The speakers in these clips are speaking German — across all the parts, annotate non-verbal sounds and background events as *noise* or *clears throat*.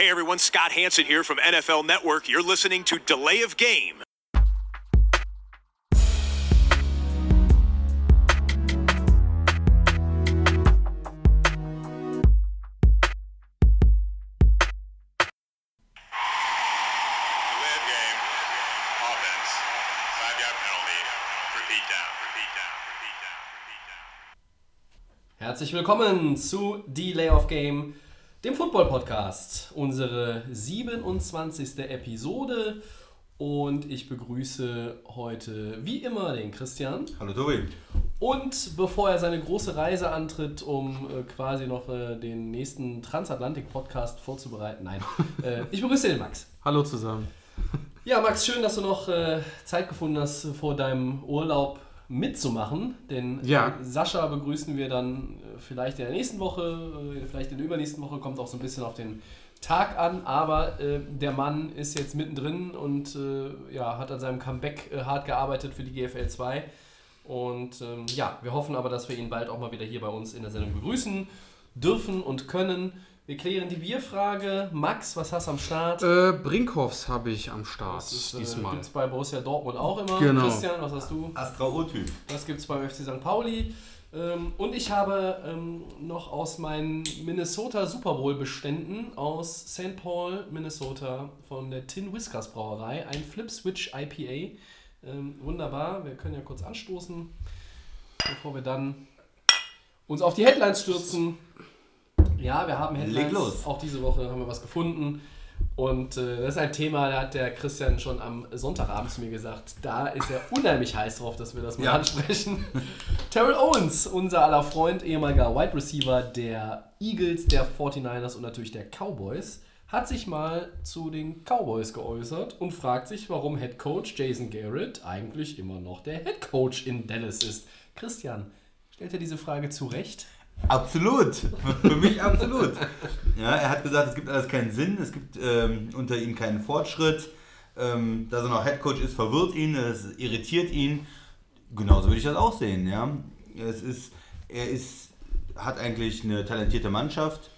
Hey everyone, Scott Hanson here from NFL Network. You're listening to Delay of Game. Delay of game. Offense. Five yard penalty. Repeat down. Repeat down. Repeat down. Repeat down. Herzlich willkommen zu Delay of Game, dem Football-Podcast. Unsere 27. Episode. Und ich begrüße heute wie immer den Christian. Hallo Tobi. Und bevor er seine große Reise antritt, um äh, quasi noch äh, den nächsten Transatlantik-Podcast vorzubereiten, nein, *laughs* äh, ich begrüße den Max. Hallo zusammen. Ja, Max, schön, dass du noch Zeit gefunden hast, vor deinem Urlaub mitzumachen. Den Ja. äh, Sascha begrüßen wir dann äh, vielleicht in der nächsten Woche, äh, vielleicht in der übernächsten Woche, kommt auch so ein bisschen auf den Tag an. Aber äh, der Mann ist jetzt mittendrin und äh, ja, hat an seinem Comeback äh, hart gearbeitet für die GFL 2. Und ähm, ja, wir hoffen aber, dass wir ihn bald auch mal wieder hier bei uns in der Sendung begrüßen dürfen und können. Wir klären die Bierfrage. Max, was hast du am Start? Äh, Brinkhoffs habe ich am Start Das ist, äh, diesmal. gibt's bei Borussia Dortmund auch immer. Genau. Christian, was hast du? Astra O-Typ. Das gibt es beim FC St. Pauli. Ähm, und ich habe ähm, noch aus meinen Minnesota Super Bowl Beständen aus St. Paul, Minnesota von der Tin Whiskers Brauerei ein Flip Switch IPA. Ähm, wunderbar, wir können ja kurz anstoßen, bevor wir dann uns auf die Headlines stürzen. Ja, wir haben Headlines. Leg los. Auch diese Woche haben wir was gefunden. Und äh, das ist ein Thema, da hat der Christian schon am Sonntagabend zu mir gesagt, da ist er unheimlich heiß drauf, dass wir das mal Ja. ansprechen. *laughs* Terrell Owens, unser aller Freund, ehemaliger Wide Receiver der Eagles, der 49ers und natürlich der Cowboys, hat sich mal zu den Cowboys geäußert und fragt sich, warum Head Coach Jason Garrett eigentlich immer noch der Head Coach in Dallas ist. Christian, stellt er diese Frage zurecht? Absolut. Für mich absolut. Ja, er hat gesagt, es gibt alles keinen Sinn, es gibt ähm, unter ihm keinen Fortschritt. Ähm, dass er noch Headcoach ist, verwirrt ihn, es irritiert ihn. Genauso würde ich das auch sehen. Ja. Es ist, er ist, hat eigentlich eine talentierte Mannschaft,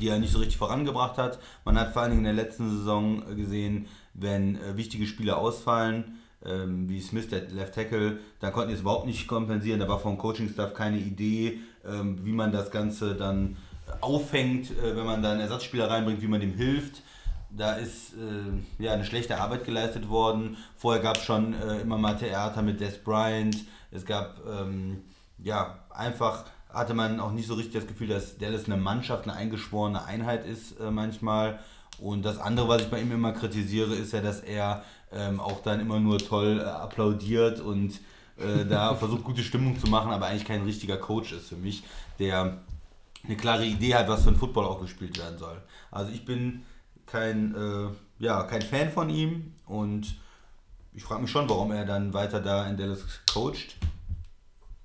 die er nicht so richtig vorangebracht hat. Man hat vor allen Dingen in der letzten Saison gesehen, wenn äh, wichtige Spieler ausfallen, ähm, wie Smith, der Left Tackle, dann konnten die es überhaupt nicht kompensieren. Da war vom Coaching-Staff keine Idee, ähm, wie man das Ganze dann auffängt, äh, wenn man da einen Ersatzspieler reinbringt, wie man dem hilft. Da ist äh, ja eine schlechte Arbeit geleistet worden. Vorher gab es schon äh, immer mal Theater mit Des Bryant. Es gab ähm, ja einfach hatte man auch nicht so richtig das Gefühl, dass Dallas eine Mannschaft, eine eingeschworene Einheit ist äh, manchmal. Und das andere, was ich bei ihm immer kritisiere, ist ja, dass er ähm, auch dann immer nur toll äh, applaudiert und äh, da versucht, gute Stimmung zu machen, aber eigentlich kein richtiger Coach ist für mich, der eine klare Idee hat, was für ein Football auch gespielt werden soll. Also ich bin kein, äh, ja, kein Fan von ihm und ich frage mich schon, warum er dann weiter da in Dallas coacht.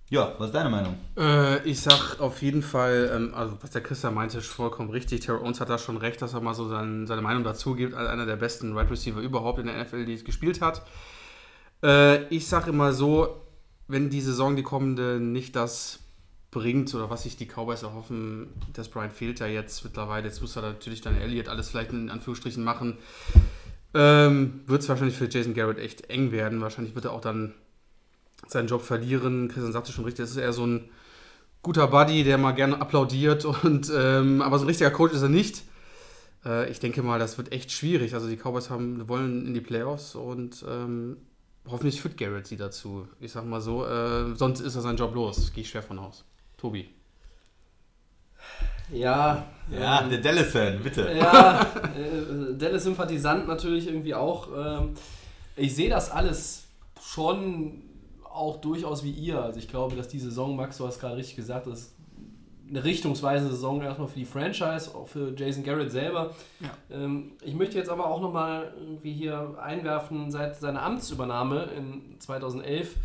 Ja, was ist deine Meinung? Äh, ich sag auf jeden Fall, ähm, also was der Christian meinte, ist vollkommen richtig. Terrell Owens hat da schon recht, dass er mal so sein, seine Meinung dazu gibt, als einer der besten Wide Receiver überhaupt in der NFL, die es gespielt hat. Äh, ich sag immer so, wenn die Saison, die kommende, nicht das bringt oder was sich die Cowboys erhoffen, dass Brian fehlt ja jetzt mittlerweile, jetzt muss er natürlich dann Elliott alles vielleicht in Anführungsstrichen machen, ähm, wird es wahrscheinlich für Jason Garrett echt eng werden. Wahrscheinlich wird er auch dann seinen Job verlieren. Christian sagte schon richtig, das ist eher so ein guter Buddy, der mal gerne applaudiert und ähm, aber so ein richtiger Coach ist er nicht. Äh, ich denke mal, das wird echt schwierig. Also die Cowboys haben, wollen in die Playoffs und ähm, hoffentlich führt Garrett sie dazu. Ich sag mal so, äh, sonst ist er sein Job los. Gehe ich schwer von aus. Tobi. Ja, Ja, ähm, der Dallas-Fan, bitte. Ja, äh, Dallas-Sympathisant natürlich irgendwie auch. Ähm, ich sehe das alles schon auch durchaus wie ihr. Also ich glaube, dass die Saison, Max, du hast gerade richtig gesagt, das ist eine richtungsweisende Saison erstmal für die Franchise, auch für Jason Garrett selber. Ähm, ich möchte jetzt aber auch nochmal irgendwie hier einwerfen, seit seiner Amtsübernahme in 2011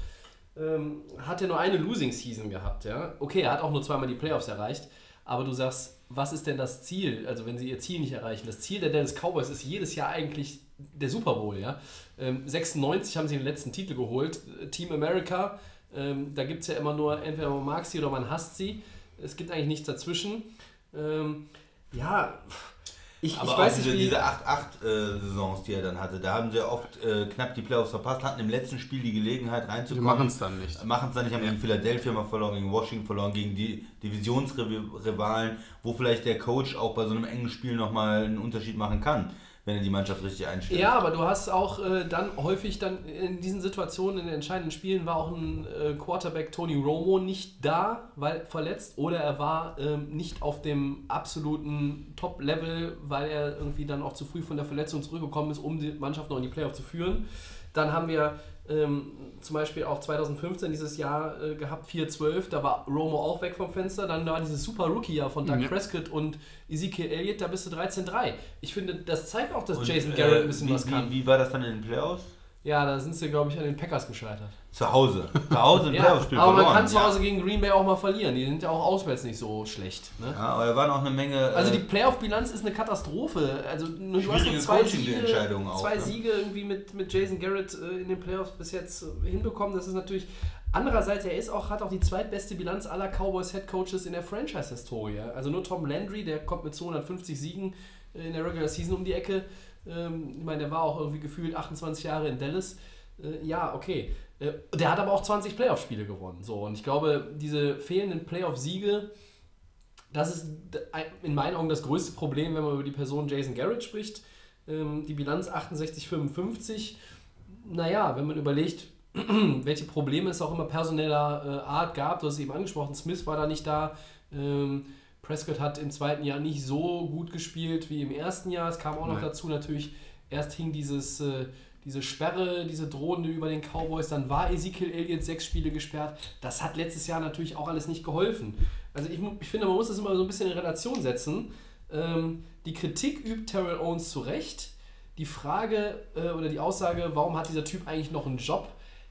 ähm, hat er nur eine Losing Season gehabt. Ja? Okay, er hat auch nur zweimal die Playoffs erreicht, aber du sagst, was ist denn das Ziel? Also wenn sie ihr Ziel nicht erreichen. Das Ziel der Dallas Cowboys ist jedes Jahr eigentlich der Super Bowl. Ja? Ähm, 96 haben sie den letzten Titel geholt. Äh, Team America, ähm, da gibt es ja immer nur, entweder man mag sie oder man hasst sie. Es gibt eigentlich nichts dazwischen. Ähm, ja, Ich, Aber ich auch weiß diese, nicht, wie. diese 8-8-Saisons, die er dann hatte, da haben sie oft äh, knapp die Playoffs verpasst, hatten im letzten Spiel die Gelegenheit reinzukommen. machen es dann nicht. Machen es dann nicht, haben gegen Philadelphia mal verloren, gegen Washington verloren, gegen die Divisionsrivalen, wo vielleicht der Coach auch bei so einem engen Spiel nochmal einen Unterschied machen kann, wenn er die Mannschaft richtig einstellt. Ja, aber du hast auch äh, dann häufig dann in diesen Situationen, in den entscheidenden Spielen, war auch ein äh, Quarterback Tony Romo nicht da, weil verletzt, oder er war ähm, nicht auf dem absoluten Top-Level, weil er irgendwie dann auch zu früh von der Verletzung zurückgekommen ist, um die Mannschaft noch in die Playoffs zu führen. Dann haben wir ähm, zum Beispiel auch 2015 dieses Jahr äh, gehabt, 4-12, da war Romo auch weg vom Fenster. Dann war dieses super Rookie-Jahr von Doug Ja. Prescott und Ezekiel Elliott, da bist du 13-3. Ich finde, das zeigt auch, dass Und, Jason äh, Garrett ein bisschen wie, was kann. Wie, wie war das dann in den Playoffs? Ja, da sind sie, glaube ich, an den Packers gescheitert. Zu Hause. Zu Hause im Ja, Playoff-Spiel aber man verloren. kann zu Hause gegen Green Bay auch mal verlieren. Die sind ja auch auswärts nicht so schlecht. Ne? Ja, aber da waren auch eine Menge. Also die äh, Playoff-Bilanz ist eine Katastrophe. Also nur, du hast nur Schwierige zwei, Siege, auch, zwei ne? Siege irgendwie mit, mit Jason Garrett äh, in den Playoffs bis jetzt äh, hinbekommen. Das ist natürlich. Andererseits, er ist auch, hat auch die zweitbeste Bilanz aller Cowboys Head Coaches in der Franchise-Historie. Also nur Tom Landry, der kommt mit 250 Siegen äh, in der Regular Season um die Ecke. Ähm, ich meine, der war auch irgendwie gefühlt 28 Jahre in Dallas. Äh, ja, okay. Äh, der hat aber auch 20 Playoff-Spiele gewonnen. So, und ich glaube, diese fehlenden Playoff-Siege, das ist in meinen Augen das größte Problem, wenn man über die Person Jason Garrett spricht. Ähm, die Bilanz 68-55. Naja, wenn man überlegt, *clears throat* welche Probleme es auch immer personeller äh, Art gab, du hast es eben angesprochen, Smith war da nicht da. Ähm, Prescott hat im zweiten Jahr nicht so gut gespielt wie im ersten Jahr. Es kam auch noch Nein. dazu natürlich, erst hing dieses, äh, diese Sperre, diese drohende über den Cowboys, dann war Ezekiel Elliott sechs Spiele gesperrt. Das hat letztes Jahr natürlich auch alles nicht geholfen. Also ich, ich finde, man muss das immer so ein bisschen in Relation setzen. Ähm, die Kritik übt Terrell Owens zu Recht. Die Frage äh, oder die Aussage, warum hat dieser Typ eigentlich noch einen Job?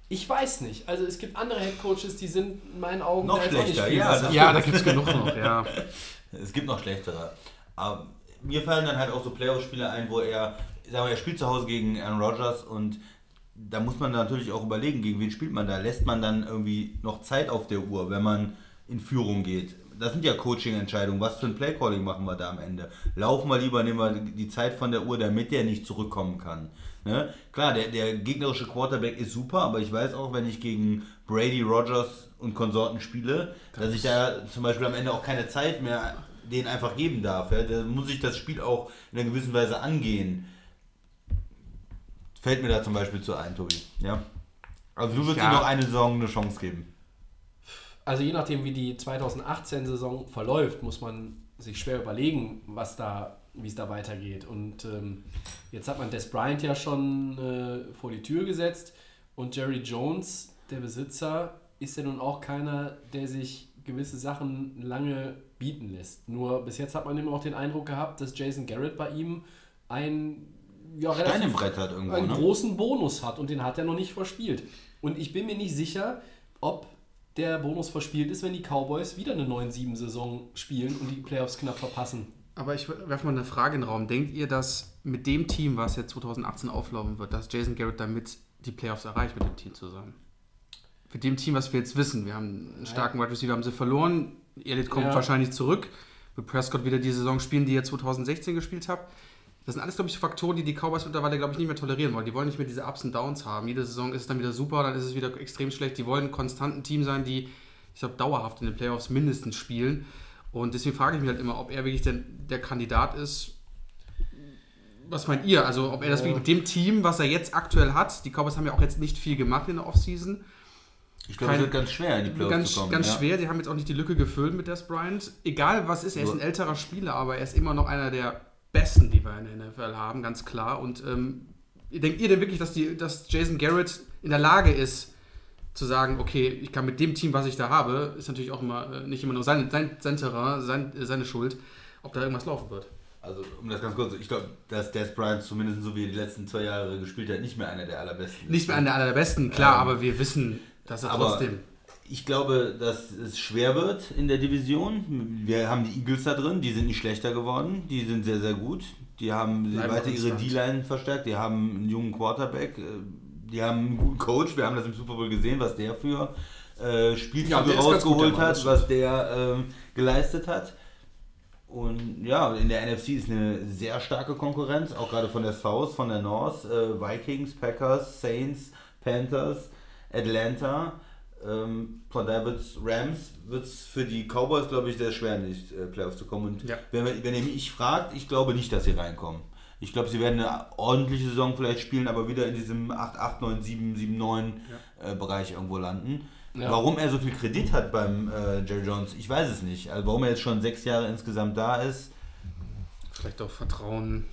Ich weiß nicht. Also es gibt andere Headcoaches, die sind in meinen Augen Noch schlechter, viel ja, Ja, da gibt es genug noch, ja. *laughs* Es gibt noch schlechtere. Aber mir fallen dann halt auch so Playoff-Spiele ein, wo er, sagen wir, er spielt zu Hause gegen Aaron Rodgers und da muss man natürlich auch überlegen, gegen wen spielt man da. Lässt man dann irgendwie noch Zeit auf der Uhr, wenn man in Führung geht? Das sind ja Coaching-Entscheidungen. Was für ein Playcalling machen wir da am Ende? Laufen wir lieber, nehmen wir die Zeit von der Uhr, damit der nicht zurückkommen kann. Ne? Klar, der, der gegnerische Quarterback ist super, aber ich weiß auch, wenn ich gegen Brady, Rogers und Konsorten spiele, dass ich da zum Beispiel am Ende auch keine Zeit mehr denen einfach geben darf. Ja? Da muss ich das Spiel auch in einer gewissen Weise angehen. Fällt mir da zum Beispiel zu ein, Tobi. Ja? Also du würdest Ja. ihm noch eine Saison eine Chance geben. Also je nachdem, wie die 2018-Saison verläuft, muss man sich schwer überlegen, was da, wie es da weitergeht. Und ähm, jetzt hat man Des Bryant ja schon äh, vor die Tür gesetzt und Jerry Jones, der Besitzer, ist ja nun auch keiner, der sich gewisse Sachen lange bieten lässt. Nur bis jetzt hat man immer auch den Eindruck gehabt, dass Jason Garrett bei ihm ein ja, Stein im relativ Brett hat irgendwo. einen Ne? großen Bonus hat und den hat er noch nicht verspielt. Und ich bin mir nicht sicher, ob der Bonus verspielt ist, wenn die Cowboys wieder eine 9-7-Saison spielen und die Playoffs knapp verpassen. Aber ich werfe mal eine Frage in den Raum. Denkt ihr, dass mit dem Team, was jetzt 2018 auflaufen wird, dass Jason Garrett damit die Playoffs erreicht, mit dem Team zusammen? Mit dem Team, was wir jetzt wissen. Wir haben einen starken Wide Receiver, haben sie verloren. Elliott kommt Ja. wahrscheinlich zurück. Wird Prescott wieder die Saison spielen, die er 2016 gespielt hat. Das sind alles, glaube ich, Faktoren, die die Cowboys mittlerweile, glaube ich, nicht mehr tolerieren wollen. Die wollen nicht mehr diese Ups und Downs haben. Jede Saison ist es dann wieder super, dann ist es wieder extrem schlecht. Die wollen konstant ein Team sein, die, ich glaube, dauerhaft in den Playoffs mindestens spielen. Und deswegen frage ich mich halt immer, ob er wirklich der, der Kandidat ist. Was meint ihr? Also, ob er das wirklich mit dem Team, was er jetzt aktuell hat, die Cowboys haben ja auch jetzt nicht viel gemacht in der Offseason. Ich glaube, es wird ganz schwer in die Playoffs Ganz, zu kommen. ganz ja. schwer, die haben jetzt auch nicht die Lücke gefüllt mit Des Bryant. Egal was ist, er ist ein älterer Spieler, aber er ist immer noch einer der besten, die wir in der NFL haben, ganz klar. Und ähm, denkt ihr denn wirklich, dass, die, dass Jason Garrett in der Lage ist, zu sagen, okay, ich kann mit dem Team, was ich da habe, ist natürlich auch immer äh, nicht immer nur sein, sein, sein Terrain, sein, äh, seine Schuld, ob da irgendwas laufen wird. Also, um das ganz kurz, ich glaube, dass Des Bryant zumindest so wie er die letzten zwei Jahre gespielt hat, nicht mehr einer der allerbesten ist. Nicht mehr einer der allerbesten, klar, Ähm, aber wir wissen, dass er aber trotzdem. Ich glaube, dass es schwer wird in der Division. Wir haben die Eagles da drin, die sind nicht schlechter geworden, die sind sehr, sehr gut. Die haben Bleiben weiter ihre. D-Line verstärkt, die haben einen jungen Quarterback, äh, die haben einen guten Coach, wir haben das im Super Bowl gesehen, was der für äh, Spielzüge Ja, gut, rausgeholt hat, was der ähm, geleistet hat. Und ja, in der NFC ist eine sehr starke Konkurrenz, auch gerade von der South, von der North, äh, Vikings, Packers, Saints, Panthers, Atlanta. Ähm, von daher wird's Rams wird es für die Cowboys, glaube ich, sehr schwer, in die äh, Playoffs zu kommen. Und Ja. wenn, wenn ihr mich fragt, ich glaube nicht, dass sie reinkommen. Ich glaube, sie werden eine ordentliche Saison vielleicht spielen, aber wieder in diesem 8, 8 9, 7, 7, 9 äh, Bereich irgendwo landen. Ja. Warum er so viel Kredit hat beim äh, Jerry Jones, ich weiß es nicht. Also warum er jetzt schon sechs Jahre insgesamt da ist, Vielleicht auch Vertrauen,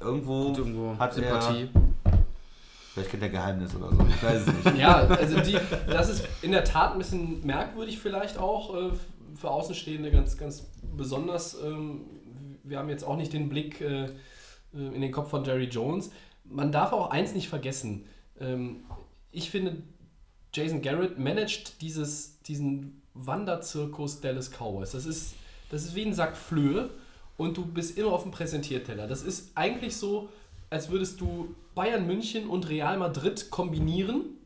irgendwo, irgendwo hat Sympathie. er, vielleicht kennt er Geheimnis oder so, ich weiß es nicht. *laughs* Ja, also die, das ist in der Tat ein bisschen merkwürdig vielleicht auch äh, für Außenstehende ganz, ganz besonders. Ähm, wir haben jetzt auch nicht den Blick äh, in den Kopf von Jerry Jones. Man darf auch eins nicht vergessen. Ähm, ich finde, Jason Garrett managt dieses, diesen Wanderzirkus Dallas Cowboys. Das ist, das ist wie ein Sack Flöhe und du bist immer auf dem Präsentierteller. Das ist eigentlich so, als würdest du Bayern München und Real Madrid kombinieren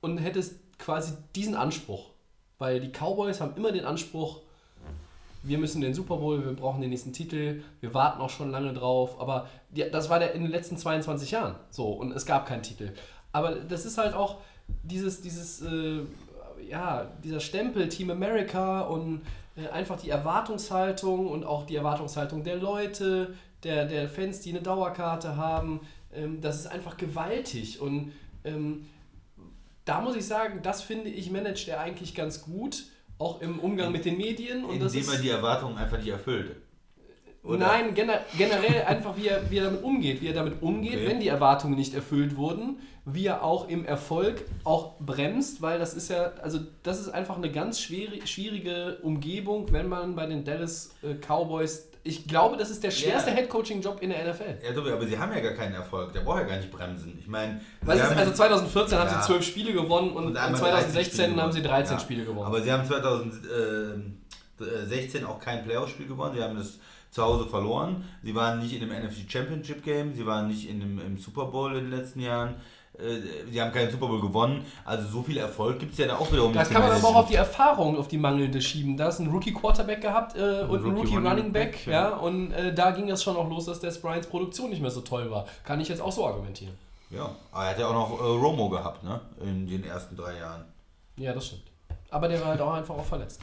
und hättest quasi diesen Anspruch. Weil die Cowboys haben immer den Anspruch, wir müssen den Super Bowl, wir brauchen den nächsten Titel, wir warten auch schon lange drauf. Aber ja, das war der in den letzten 22 Jahren so und es gab keinen Titel. Aber das ist halt auch dieses, dieses äh, ja, dieser Stempel Team America und äh, einfach die Erwartungshaltung und auch die Erwartungshaltung der Leute, der, der Fans, die eine Dauerkarte haben. Ähm, das ist einfach gewaltig und ähm, da muss ich sagen, das finde ich, managt er eigentlich ganz gut, auch im Umgang mit den Medien. Und das Indem ist, er die Erwartungen einfach nicht erfüllt. Oder? Nein, gener generell einfach, wie er, wie er damit umgeht. Wie er damit umgeht, Okay. wenn die Erwartungen nicht erfüllt wurden. Wie er auch im Erfolg auch bremst, weil das ist ja, also das ist einfach eine ganz schwierige Umgebung, wenn man bei den Dallas äh, Cowboys, ich glaube, das ist der schwerste Ja. Headcoaching-Job in der NFL. Ja, Tobi, aber sie haben ja gar keinen Erfolg. Der braucht ja gar nicht bremsen. Ich meine, haben- also 2014 haben Ja. sie 12 Spiele gewonnen und, Und und einmal 2016 13 Spiele haben sie 13 Ja. Spiele gewonnen. Aber sie haben 2016 auch kein Playoff-Spiel gewonnen. Sie haben das zu Hause verloren. Sie waren nicht in dem NFC Championship Game. Sie waren nicht in dem, im Super Bowl in den letzten Jahren. Äh, Sie haben keinen Super Bowl gewonnen. Also so viel Erfolg gibt es ja da auch wiederum Das nicht kann man aber auch auf die Erfahrung, auf die mangelnde schieben. Da ist ein Rookie Quarterback gehabt äh, und ein Rookie Running Back, ja. Und äh, da ging das schon auch los, dass Des Bryans Produktion nicht mehr so toll war. Kann ich jetzt auch so argumentieren. Ja, aber er hat ja auch noch äh, Romo gehabt, ne? In den ersten drei Jahren. Ja, das stimmt. Aber der war halt auch einfach auch verletzt.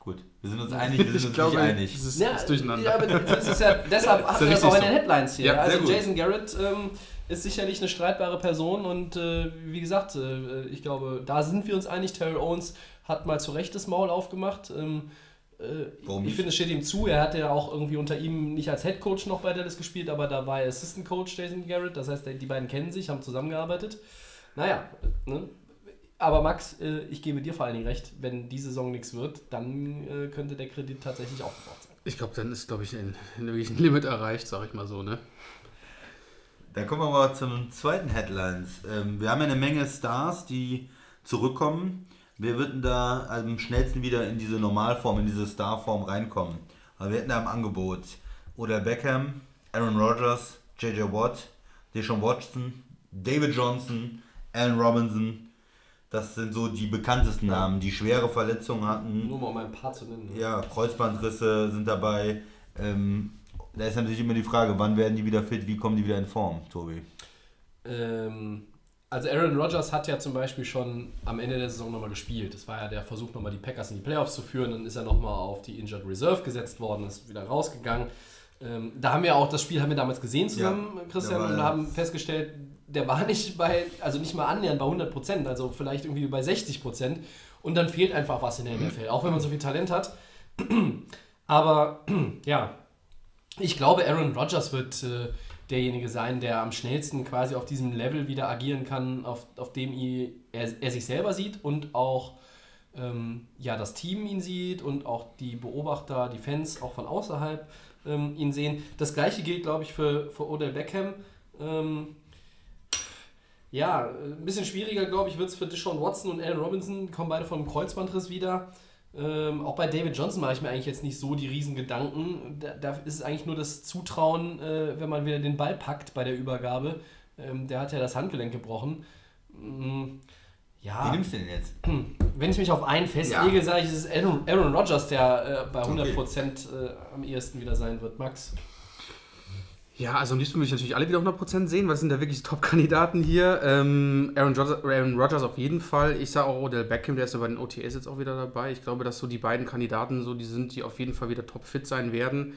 Gut, wir sind uns einig, wir *laughs* sind Ich uns glaube, nicht einig. es ist, Ja, ist durcheinander. Ja, aber das ist ja, *laughs* deshalb haben wir das auch in den so. Headlines hier. Ja, also. Jason Garrett ähm, ist sicherlich eine streitbare Person und äh, wie gesagt, äh, ich glaube, da sind wir uns einig. Terrell Owens hat mal zu Recht das Maul aufgemacht. Ähm, äh, Warum ich finde, es steht ihm zu. Er hat ja auch irgendwie unter ihm nicht als Head Coach noch bei Dallas gespielt, aber da war er Assistant Coach Jason Garrett. Das heißt, die beiden kennen sich, haben zusammengearbeitet. Naja, ne? aber Max, äh, ich gebe dir vor allen Dingen recht, wenn die Saison nichts wird, dann äh, könnte der Kredit tatsächlich aufgebraucht sein. Ich glaube, dann ist, glaube ich, ein, ein Limit erreicht, sag ich mal so, ne? Dann kommen wir mal zum zweiten Headlines. Ähm, wir haben ja eine Menge Stars, die zurückkommen. Wer wird denn da am schnellsten wieder in diese Normalform, in diese Starform reinkommen? Also wir hätten da im Angebot Oder Beckham, Aaron Rodgers, JJ Watt, Deshaun Watson, David Johnson, Allen Robinson. Das sind so die bekanntesten Namen, die schwere Verletzungen hatten. Nur mal um ein paar zu nennen. ne? Ja, Kreuzbandrisse sind dabei. Ähm, da ist natürlich immer die Frage, wann werden die wieder fit, wie kommen die wieder in Form, Tobi? Ähm, also Aaron Rodgers hat ja zum Beispiel schon am Ende der Saison nochmal gespielt. Das war ja der Versuch, nochmal die Packers in die Playoffs zu führen. Dann ist er nochmal auf die Injured Reserve gesetzt worden, ist wieder rausgegangen. Ähm, da haben wir auch, das Spiel haben wir damals gesehen zusammen, Ja, Christian, und haben festgestellt, der war *laughs* nicht bei, also nicht mal annähernd bei 100 Prozent, also vielleicht irgendwie bei 60 Prozent. Und dann fehlt einfach was in der NFL, auch wenn man so viel Talent hat. *clears throat* Aber *clears throat* ja, ich glaube, Aaron Rodgers wird äh, derjenige sein, der am schnellsten quasi auf diesem Level wieder agieren kann, auf, auf dem er, er sich selber sieht und auch ähm, ja, das Team ihn sieht und auch die Beobachter, die Fans auch von außerhalb ähm, ihn sehen. Das gleiche gilt, glaube ich, für, für Odell Beckham. Ähm, ja, ein bisschen schwieriger, glaube ich, wird es für Deshaun Watson und Allen Robinson, kommen beide von einem Kreuzbandriss wieder. Ähm, auch bei David Johnson mache ich mir eigentlich jetzt nicht so die riesen Gedanken. Da, da ist es eigentlich nur das Zutrauen, äh, wenn man wieder den Ball packt bei der Übergabe. Ähm, der hat ja das Handgelenk gebrochen. Mm, Ja, Wen nimmst du denn jetzt? *clears throat* wenn ich mich auf einen festlege, sage ich, es ist Aaron, Aaron Rodgers, der äh, bei 100% äh, am ehesten wieder sein wird. Max? Ja, also am liebsten würde ich natürlich alle wieder 100% sehen, weil das sind ja wirklich Top-Kandidaten hier. Ähm, Aaron, Rodgers, Aaron Rodgers auf jeden Fall. Ich sage auch Odell Beckham, der ist ja bei den OTS jetzt auch wieder dabei. Ich glaube, dass so die beiden Kandidaten so die sind, die auf jeden Fall wieder topfit sein werden.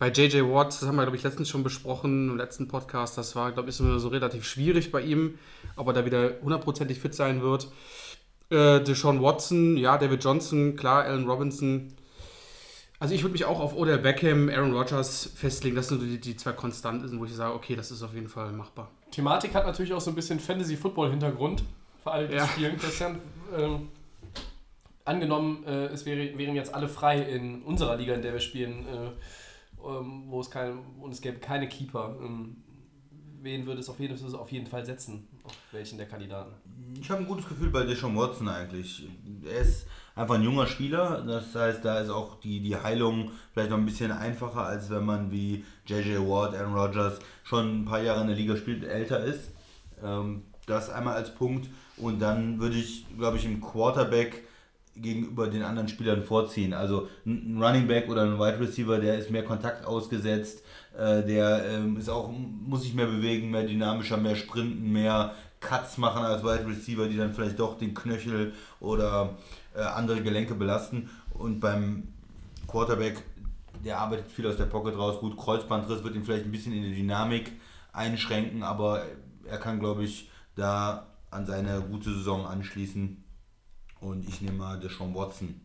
Bei JJ Watt, das haben wir, glaube ich, letztens schon besprochen, im letzten Podcast, das war, glaube ich, so, so relativ schwierig bei ihm, ob er da wieder hundertprozentig fit sein wird. Äh, Deshaun Watson, ja, David Johnson, klar, Allen Robinson. Also ich würde mich auch auf Odell Beckham, Aaron Rodgers festlegen. Das sind so die, die zwei Konstanten, wo ich sage, okay, das ist auf jeden Fall machbar. Thematik hat natürlich auch so ein bisschen Fantasy-Football-Hintergrund. Für alle, die Ja. spielen. Christian, ähm, angenommen, äh, es wäre, wären jetzt alle frei in unserer Liga, in der wir spielen, äh, ähm, wo es kein, und es gäbe keine Keeper. Ähm, wen würde es auf jeden, auf jeden Fall setzen? Auf welchen der Kandidaten? Ich habe ein gutes Gefühl bei Deshaun Watson eigentlich. Er ist einfach ein junger Spieler. Das heißt, da ist auch die, die Heilung vielleicht noch ein bisschen einfacher, als wenn man wie JJ Watt, Aaron Rodgers schon ein paar Jahre in der Liga spielt älter ist. Ähm, das einmal als Punkt. Und dann würde ich, glaube ich, im Quarterback gegenüber den anderen Spielern vorziehen. Also ein ein Running Back oder ein Wide Receiver, der ist mehr Kontakt ausgesetzt, äh, der ähm, ist auch, muss sich mehr bewegen, mehr dynamischer, mehr sprinten, mehr Cuts machen als Wide Receiver, die dann vielleicht doch den Knöchel oder äh, andere Gelenke belasten. Und beim Quarterback, der arbeitet viel aus der Pocket raus. Gut, Kreuzbandriss wird ihn vielleicht ein bisschen in die Dynamik einschränken, aber er kann, glaube ich, da an seine gute Saison anschließen. Und ich nehme mal Deshaun Watson.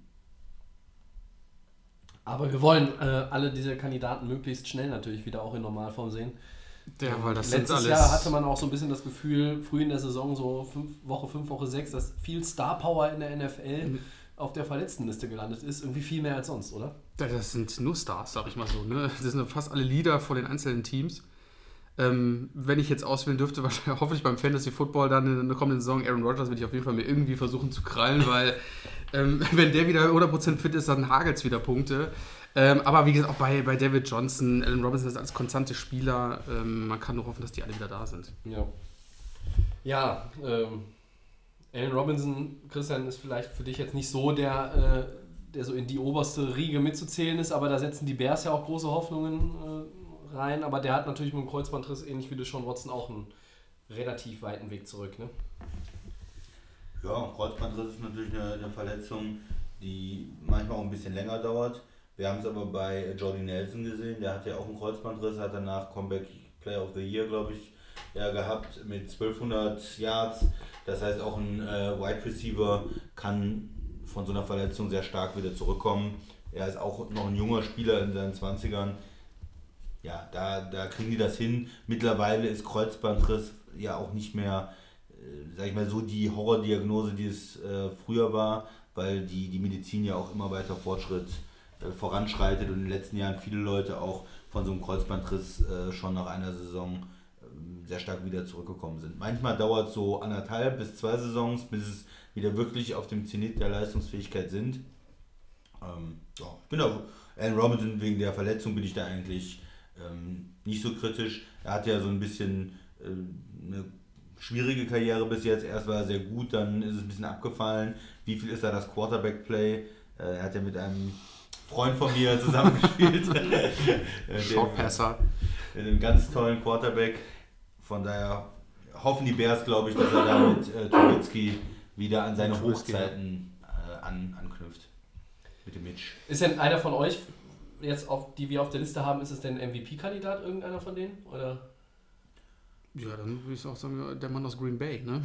Aber wir wollen äh, alle diese Kandidaten möglichst schnell natürlich wieder auch in Normalform sehen. Ja, weil das Letztes sind alles. Jahr hatte man auch so ein bisschen das Gefühl, früh in der Saison, so fünf, Woche 5, Woche 6, dass viel Star Power in der NFL Mhm. auf der Verletztenliste gelandet ist. Irgendwie viel mehr als sonst, oder? Ja, Das sind nur Stars, sag ich mal so. Ne? Das sind fast alle Leader von den einzelnen Teams. Ähm, wenn ich jetzt auswählen dürfte, *laughs* wahrscheinlich hoffentlich beim Fantasy Football dann in der kommenden Saison Aaron Rodgers würde ich auf jeden Fall mir irgendwie versuchen zu krallen, weil ähm, *laughs* wenn der wieder 100% fit ist, dann hagelt es wieder Punkte. Ähm, aber wie gesagt, auch bei, bei David Johnson, Allen Robinson ist als konstante Spieler. Ähm, man kann nur hoffen, dass die alle wieder da sind. Ja. Ja, ähm, Allen Robinson, Christian, ist vielleicht für dich jetzt nicht so der, äh, der so in die oberste Riege mitzuzählen ist, aber da setzen die Bears ja auch große Hoffnungen äh, rein. Aber der hat natürlich mit dem Kreuzbandriss, ähnlich wie Deshaun Watson, auch einen relativ weiten Weg zurück. Ne? Ja, Kreuzbandriss ist natürlich eine, eine Verletzung, die manchmal auch ein bisschen länger dauert. Wir haben es aber bei Jordy Nelson gesehen, der hat ja auch einen Kreuzbandriss, hat danach Comeback Player of the Year, glaube ich, ja, gehabt mit 1200 Yards. Das heißt, auch ein äh, Wide Receiver kann von so einer Verletzung sehr stark wieder zurückkommen. Er ist auch noch ein junger Spieler in seinen 20ern. Ja, da, da kriegen die das hin. Mittlerweile ist Kreuzbandriss ja auch nicht mehr äh, sag ich mal so, die Horrordiagnose, die es äh, früher war, weil die, die Medizin ja auch immer weiter Fortschritt äh, voranschreitet und in den letzten Jahren viele Leute auch von so einem Kreuzbandriss äh, schon nach einer Saison ähm, sehr stark wieder zurückgekommen sind. Manchmal dauert es so anderthalb bis zwei Saisons, bis es wieder wirklich auf dem Zenit der Leistungsfähigkeit sind. Ähm, ja, ich bin da, Alan Robinson wegen der Verletzung bin ich da eigentlich ähm, nicht so kritisch. Er hat ja so ein bisschen äh, eine schwierige Karriere bis jetzt. Erst war er sehr gut, dann ist es ein bisschen abgefallen. Wie viel ist da das Quarterback-Play? Äh, er hat ja mit einem Freund von mir zusammengespielt. *laughs* Äh, Shortpasser. mit einem ganz tollen Quarterback. Von daher hoffen die Bears, glaube ich, dass er da mit äh, Trubisky wieder an seine Trubisky, Hochzeiten äh, an, anknüpft. Mit dem Mitch. Ist denn einer von euch, jetzt auf, die wir auf der Liste haben, ist es denn MVP-Kandidat, irgendeiner von denen? Oder? Ja, dann würde ich auch sagen, der Mann aus Green Bay. Ne?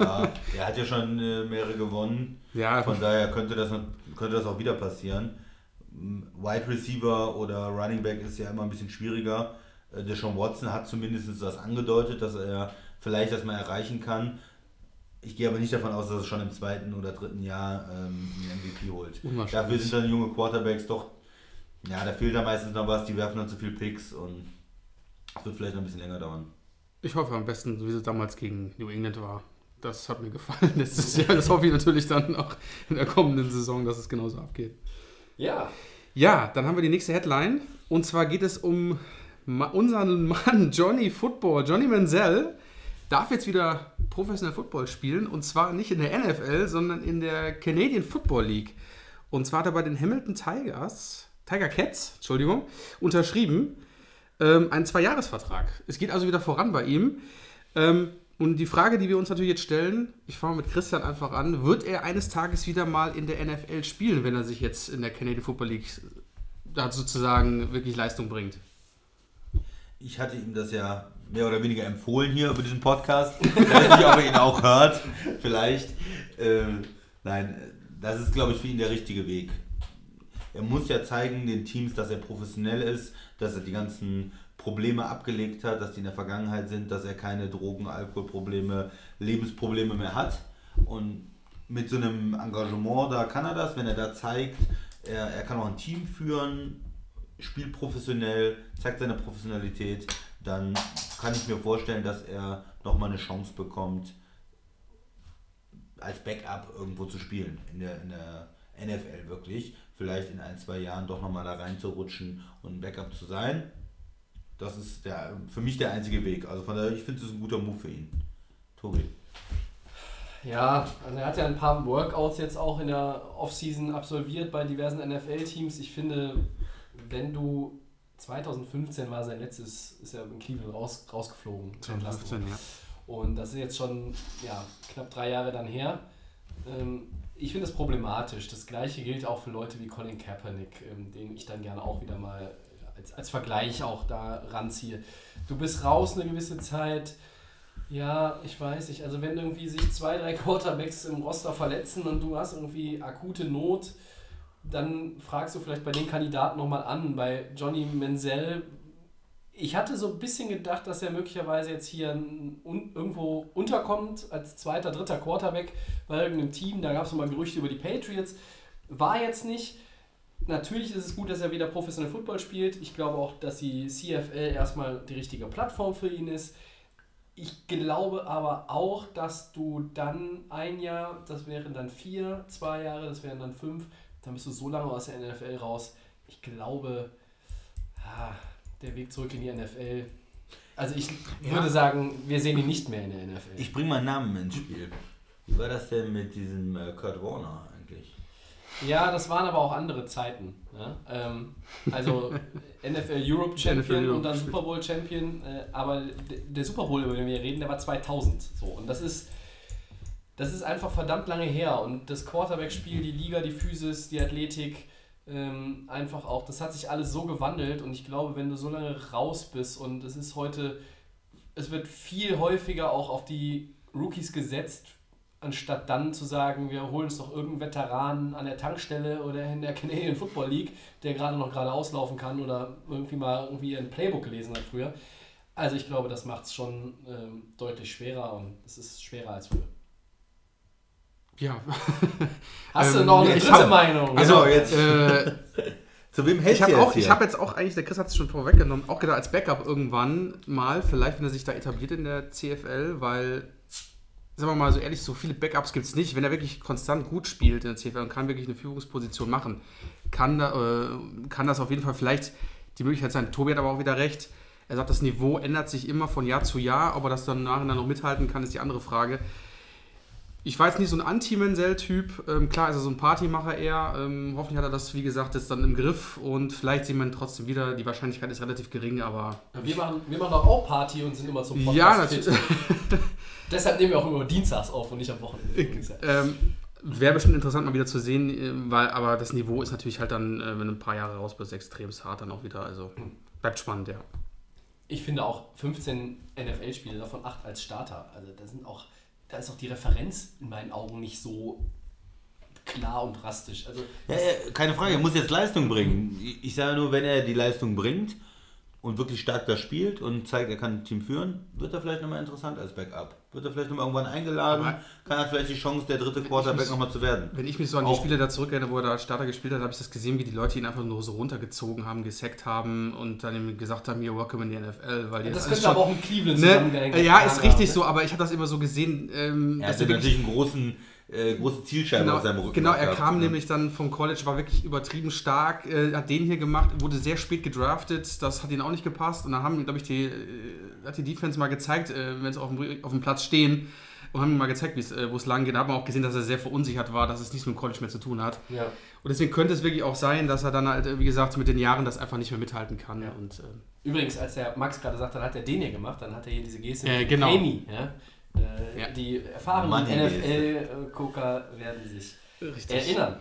Ja, er hat ja schon äh, mehrere gewonnen. Ja, Von daher könnte das, könnte das auch wieder passieren. Wide Receiver oder Running Back ist ja immer ein bisschen schwieriger. Äh, Deshaun Watson hat zumindest das angedeutet, dass er vielleicht das mal erreichen kann. Ich gehe aber nicht davon aus, dass er schon im zweiten oder dritten Jahr ähm, einen MVP holt. Dafür sind dann junge Quarterbacks doch, ja, da fehlt da meistens noch was, die werfen dann zu viel Picks und es wird vielleicht noch ein bisschen länger dauern. Ich hoffe am besten, wie es damals gegen New England war. Das hat mir gefallen *laughs* letztes Jahr. Das hoffe ich natürlich dann auch in der kommenden Saison, dass es genauso abgeht. Ja. Ja, dann haben wir die nächste Headline. Und zwar geht es um unseren *laughs* Mann Johnny Football. Johnny Manziel darf jetzt wieder professionell Football spielen. Und zwar nicht in der NFL, sondern in der Canadian Football League. Und zwar hat er bei den Hamilton Tigers, Tiger Cats, Entschuldigung, unterschrieben. Ähm, einen Zweijahresvertrag. Es geht also wieder voran bei ihm. Ähm, und die Frage, die wir uns natürlich jetzt stellen, ich fange mit Christian einfach an, wird er eines Tages wieder mal in der NFL spielen, wenn er sich jetzt in der Canadian Football League da sozusagen wirklich Leistung bringt? Ich hatte ihm das ja mehr oder weniger empfohlen hier über diesen Podcast. Ich weiß nicht, ob er ihn auch hört. Vielleicht. Ähm, nein, das ist, glaube ich, für ihn der richtige Weg. Er muss ja zeigen den Teams, dass er professionell ist, dass er die ganzen Probleme abgelegt hat, dass die in der Vergangenheit sind, dass er keine Drogen, Alkoholprobleme, Lebensprobleme mehr hat. Und mit so einem Engagement, da kann er das, wenn er da zeigt, er, er kann auch ein Team führen, spielt professionell, zeigt seine Professionalität, dann kann ich mir vorstellen, dass er nochmal eine Chance bekommt, als Backup irgendwo zu spielen, in der, in der NFL wirklich. Vielleicht in ein, zwei Jahren doch nochmal da reinzurutschen und ein Backup zu sein. Das ist der, für mich der einzige Weg. Also von daher, ich finde es ein guter Move für ihn. Tobi. Ja, also er hat ja ein paar Workouts jetzt auch in der Offseason absolviert bei diversen NFL-Teams. Ich finde, wenn du 2015 war sein letztes, ist er in Cleveland raus, rausgeflogen. 2015, ja. Und das ist jetzt schon ja, knapp drei Jahre dann her. Ähm, ich finde es problematisch. Das gleiche gilt auch für Leute wie Colin Kaepernick, ähm, den ich dann gerne auch wieder mal als, als Vergleich auch da ranziehe. Du bist raus eine gewisse Zeit. Ja, ich weiß nicht. Also wenn irgendwie sich zwei, drei Quarterbacks im Roster verletzen und du hast irgendwie akute Not, dann fragst du vielleicht bei den Kandidaten nochmal an. Bei Johnny Menzel, ich hatte so ein bisschen gedacht, dass er möglicherweise jetzt hier un irgendwo unterkommt als zweiter, dritter Quarterback bei irgendeinem Team. Da gab es nochmal Gerüchte über die Patriots. War jetzt nicht. Natürlich ist es gut, dass er wieder professionell Football spielt. Ich glaube auch, dass die CFL erstmal die richtige Plattform für ihn ist. Ich glaube aber auch, dass du dann ein Jahr, das wären dann vier, zwei Jahre, das wären dann fünf, dann bist du so lange aus der NFL raus. Ich glaube, ah, der Weg zurück in die NFL. Also ich Ja. würde sagen, wir sehen ihn nicht mehr in der NFL. Ich bringe mal einen Namen ins Spiel. Wie war das denn mit diesem äh, Kurt Warner eigentlich? Ja, das waren aber auch andere Zeiten. Ne? Ähm, also *laughs* NFL Europe Champion NFL und dann Super Bowl Champion. Äh, aber der Super Bowl, über den wir reden, der war 2000. So. Und das ist, das ist einfach verdammt lange her. Und das Quarterback-Spiel, die Liga, die Physis, die Athletik, ähm, einfach auch, das hat sich alles so gewandelt. Und ich glaube, wenn du so lange raus bist und es ist heute, es wird viel häufiger auch auf die Rookies gesetzt, anstatt dann zu sagen, wir holen uns doch irgendeinen Veteranen an der Tankstelle oder in der Canadian Football League, der gerade noch gerade auslaufen kann oder irgendwie mal irgendwie ein Playbook gelesen hat früher. Also ich glaube, das macht es schon ähm, deutlich schwerer und es ist schwerer als früher. Ja. *laughs* Hast du Ähm, noch eine ich dritte hab- Meinung? Also jetzt, Äh, zu wem ich hältst du habe jetzt auch, hier? ich habe jetzt auch eigentlich, der Chris hat es schon vorweggenommen, auch gedacht als Backup irgendwann mal, vielleicht wenn er sich da etabliert in der CFL, weil, sagen wir mal so ehrlich, so viele Backups gibt es nicht. Wenn er wirklich konstant gut spielt in der CFL und kann wirklich eine Führungsposition machen, kann, da, äh, kann das auf jeden Fall vielleicht die Möglichkeit sein. Tobi hat aber auch wieder recht. Er sagt, das Niveau ändert sich immer von Jahr zu Jahr. Ob er das dann nachher noch mithalten kann, ist die andere Frage. Ich jetzt nicht so ein Anti-Menzel-Typ. Ähm, klar ist er so ein Partymacher eher. Ähm, hoffentlich hat er das, wie gesagt, jetzt dann im Griff und vielleicht sehen wir ihn trotzdem wieder. Die Wahrscheinlichkeit ist relativ gering, aber. wir, machen, wir machen doch auch Party und sind immer zum Ja, fit. natürlich. *laughs* Deshalb nehmen wir auch immer dienstags auf und nicht am Wochenende. Ähm, Wäre bestimmt interessant mal wieder zu sehen, äh, weil, aber das Niveau ist natürlich halt dann, äh, wenn du ein paar Jahre raus bist, extrem hart dann auch wieder. Also bleibt spannend, ja. Ich finde auch 15 NFL-Spiele, davon 8 als Starter. Also da sind auch, da ist auch die Referenz in meinen Augen nicht so klar und drastisch. Also Ja, ja, keine Frage, er muss jetzt Leistung bringen. Ich- Ich sage nur, wenn er die Leistung bringt und wirklich stark da spielt und zeigt, er kann ein Team führen, wird er vielleicht nochmal interessant als Backup. Wird er vielleicht nochmal irgendwann eingeladen, Aber- kann er vielleicht die Chance, der dritte Quarterback nochmal zu werden. Wenn ich mich so an die Spiele da zurückerinnere, wo er da als Starter gespielt hat, habe ich das gesehen, wie die Leute ihn einfach nur so runtergezogen haben, gesackt haben und dann ihm gesagt haben, hier, welcome in die NFL. Weil die das könnte aber auch mit Cleveland Ne? Ja, ist haben, richtig ne? so, aber ich habe das immer so gesehen, ähm, Er dass hatte er wirklich natürlich einen großen, äh, große Zielscheibe Genau, auf seinem Rücken. genau, er gehabt, kam ne? nämlich dann vom College, war wirklich übertrieben stark, äh, hat den hier gemacht, wurde sehr spät gedraftet, das hat ihn auch nicht gepasst und dann haben, glaube ich, die, äh, hat die Defense mal gezeigt, äh, wenn sie auf dem, auf dem Platz stehen, und haben ihm mal gezeigt, äh, wo es lang geht. Da hat man auch gesehen, dass er sehr verunsichert war, dass es nichts mit dem College mehr zu tun hat. Ja. Und deswegen könnte es wirklich auch sein, dass er dann halt, äh, wie gesagt, mit den Jahren das einfach nicht mehr mithalten kann. Ja. Und, äh, Übrigens, als der Max gerade sagt, dann hat er den hier gemacht, dann hat er hier diese Geste Äh, mit genau. Amy. Ja? Äh, Ja. Die erfahrenen. NFL-Gucker werden sich richtig. erinnern.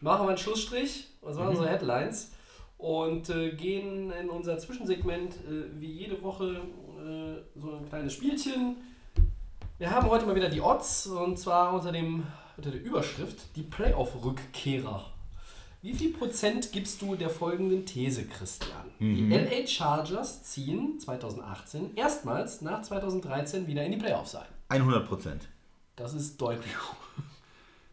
Machen wir einen Schlussstrich, das Mhm. waren unsere Headlines und äh, gehen in unser Zwischensegment äh, wie jede Woche äh, so ein kleines Spielchen. Wir haben heute mal wieder die Odds und zwar unter, dem, unter der Überschrift die Playoff-Rückkehrer. Wie viel Prozent gibst du der folgenden These, Christian? Die LA Chargers ziehen 2018 erstmals nach 2013 wieder in die Playoffs ein. 100 Prozent. Das ist deutlich.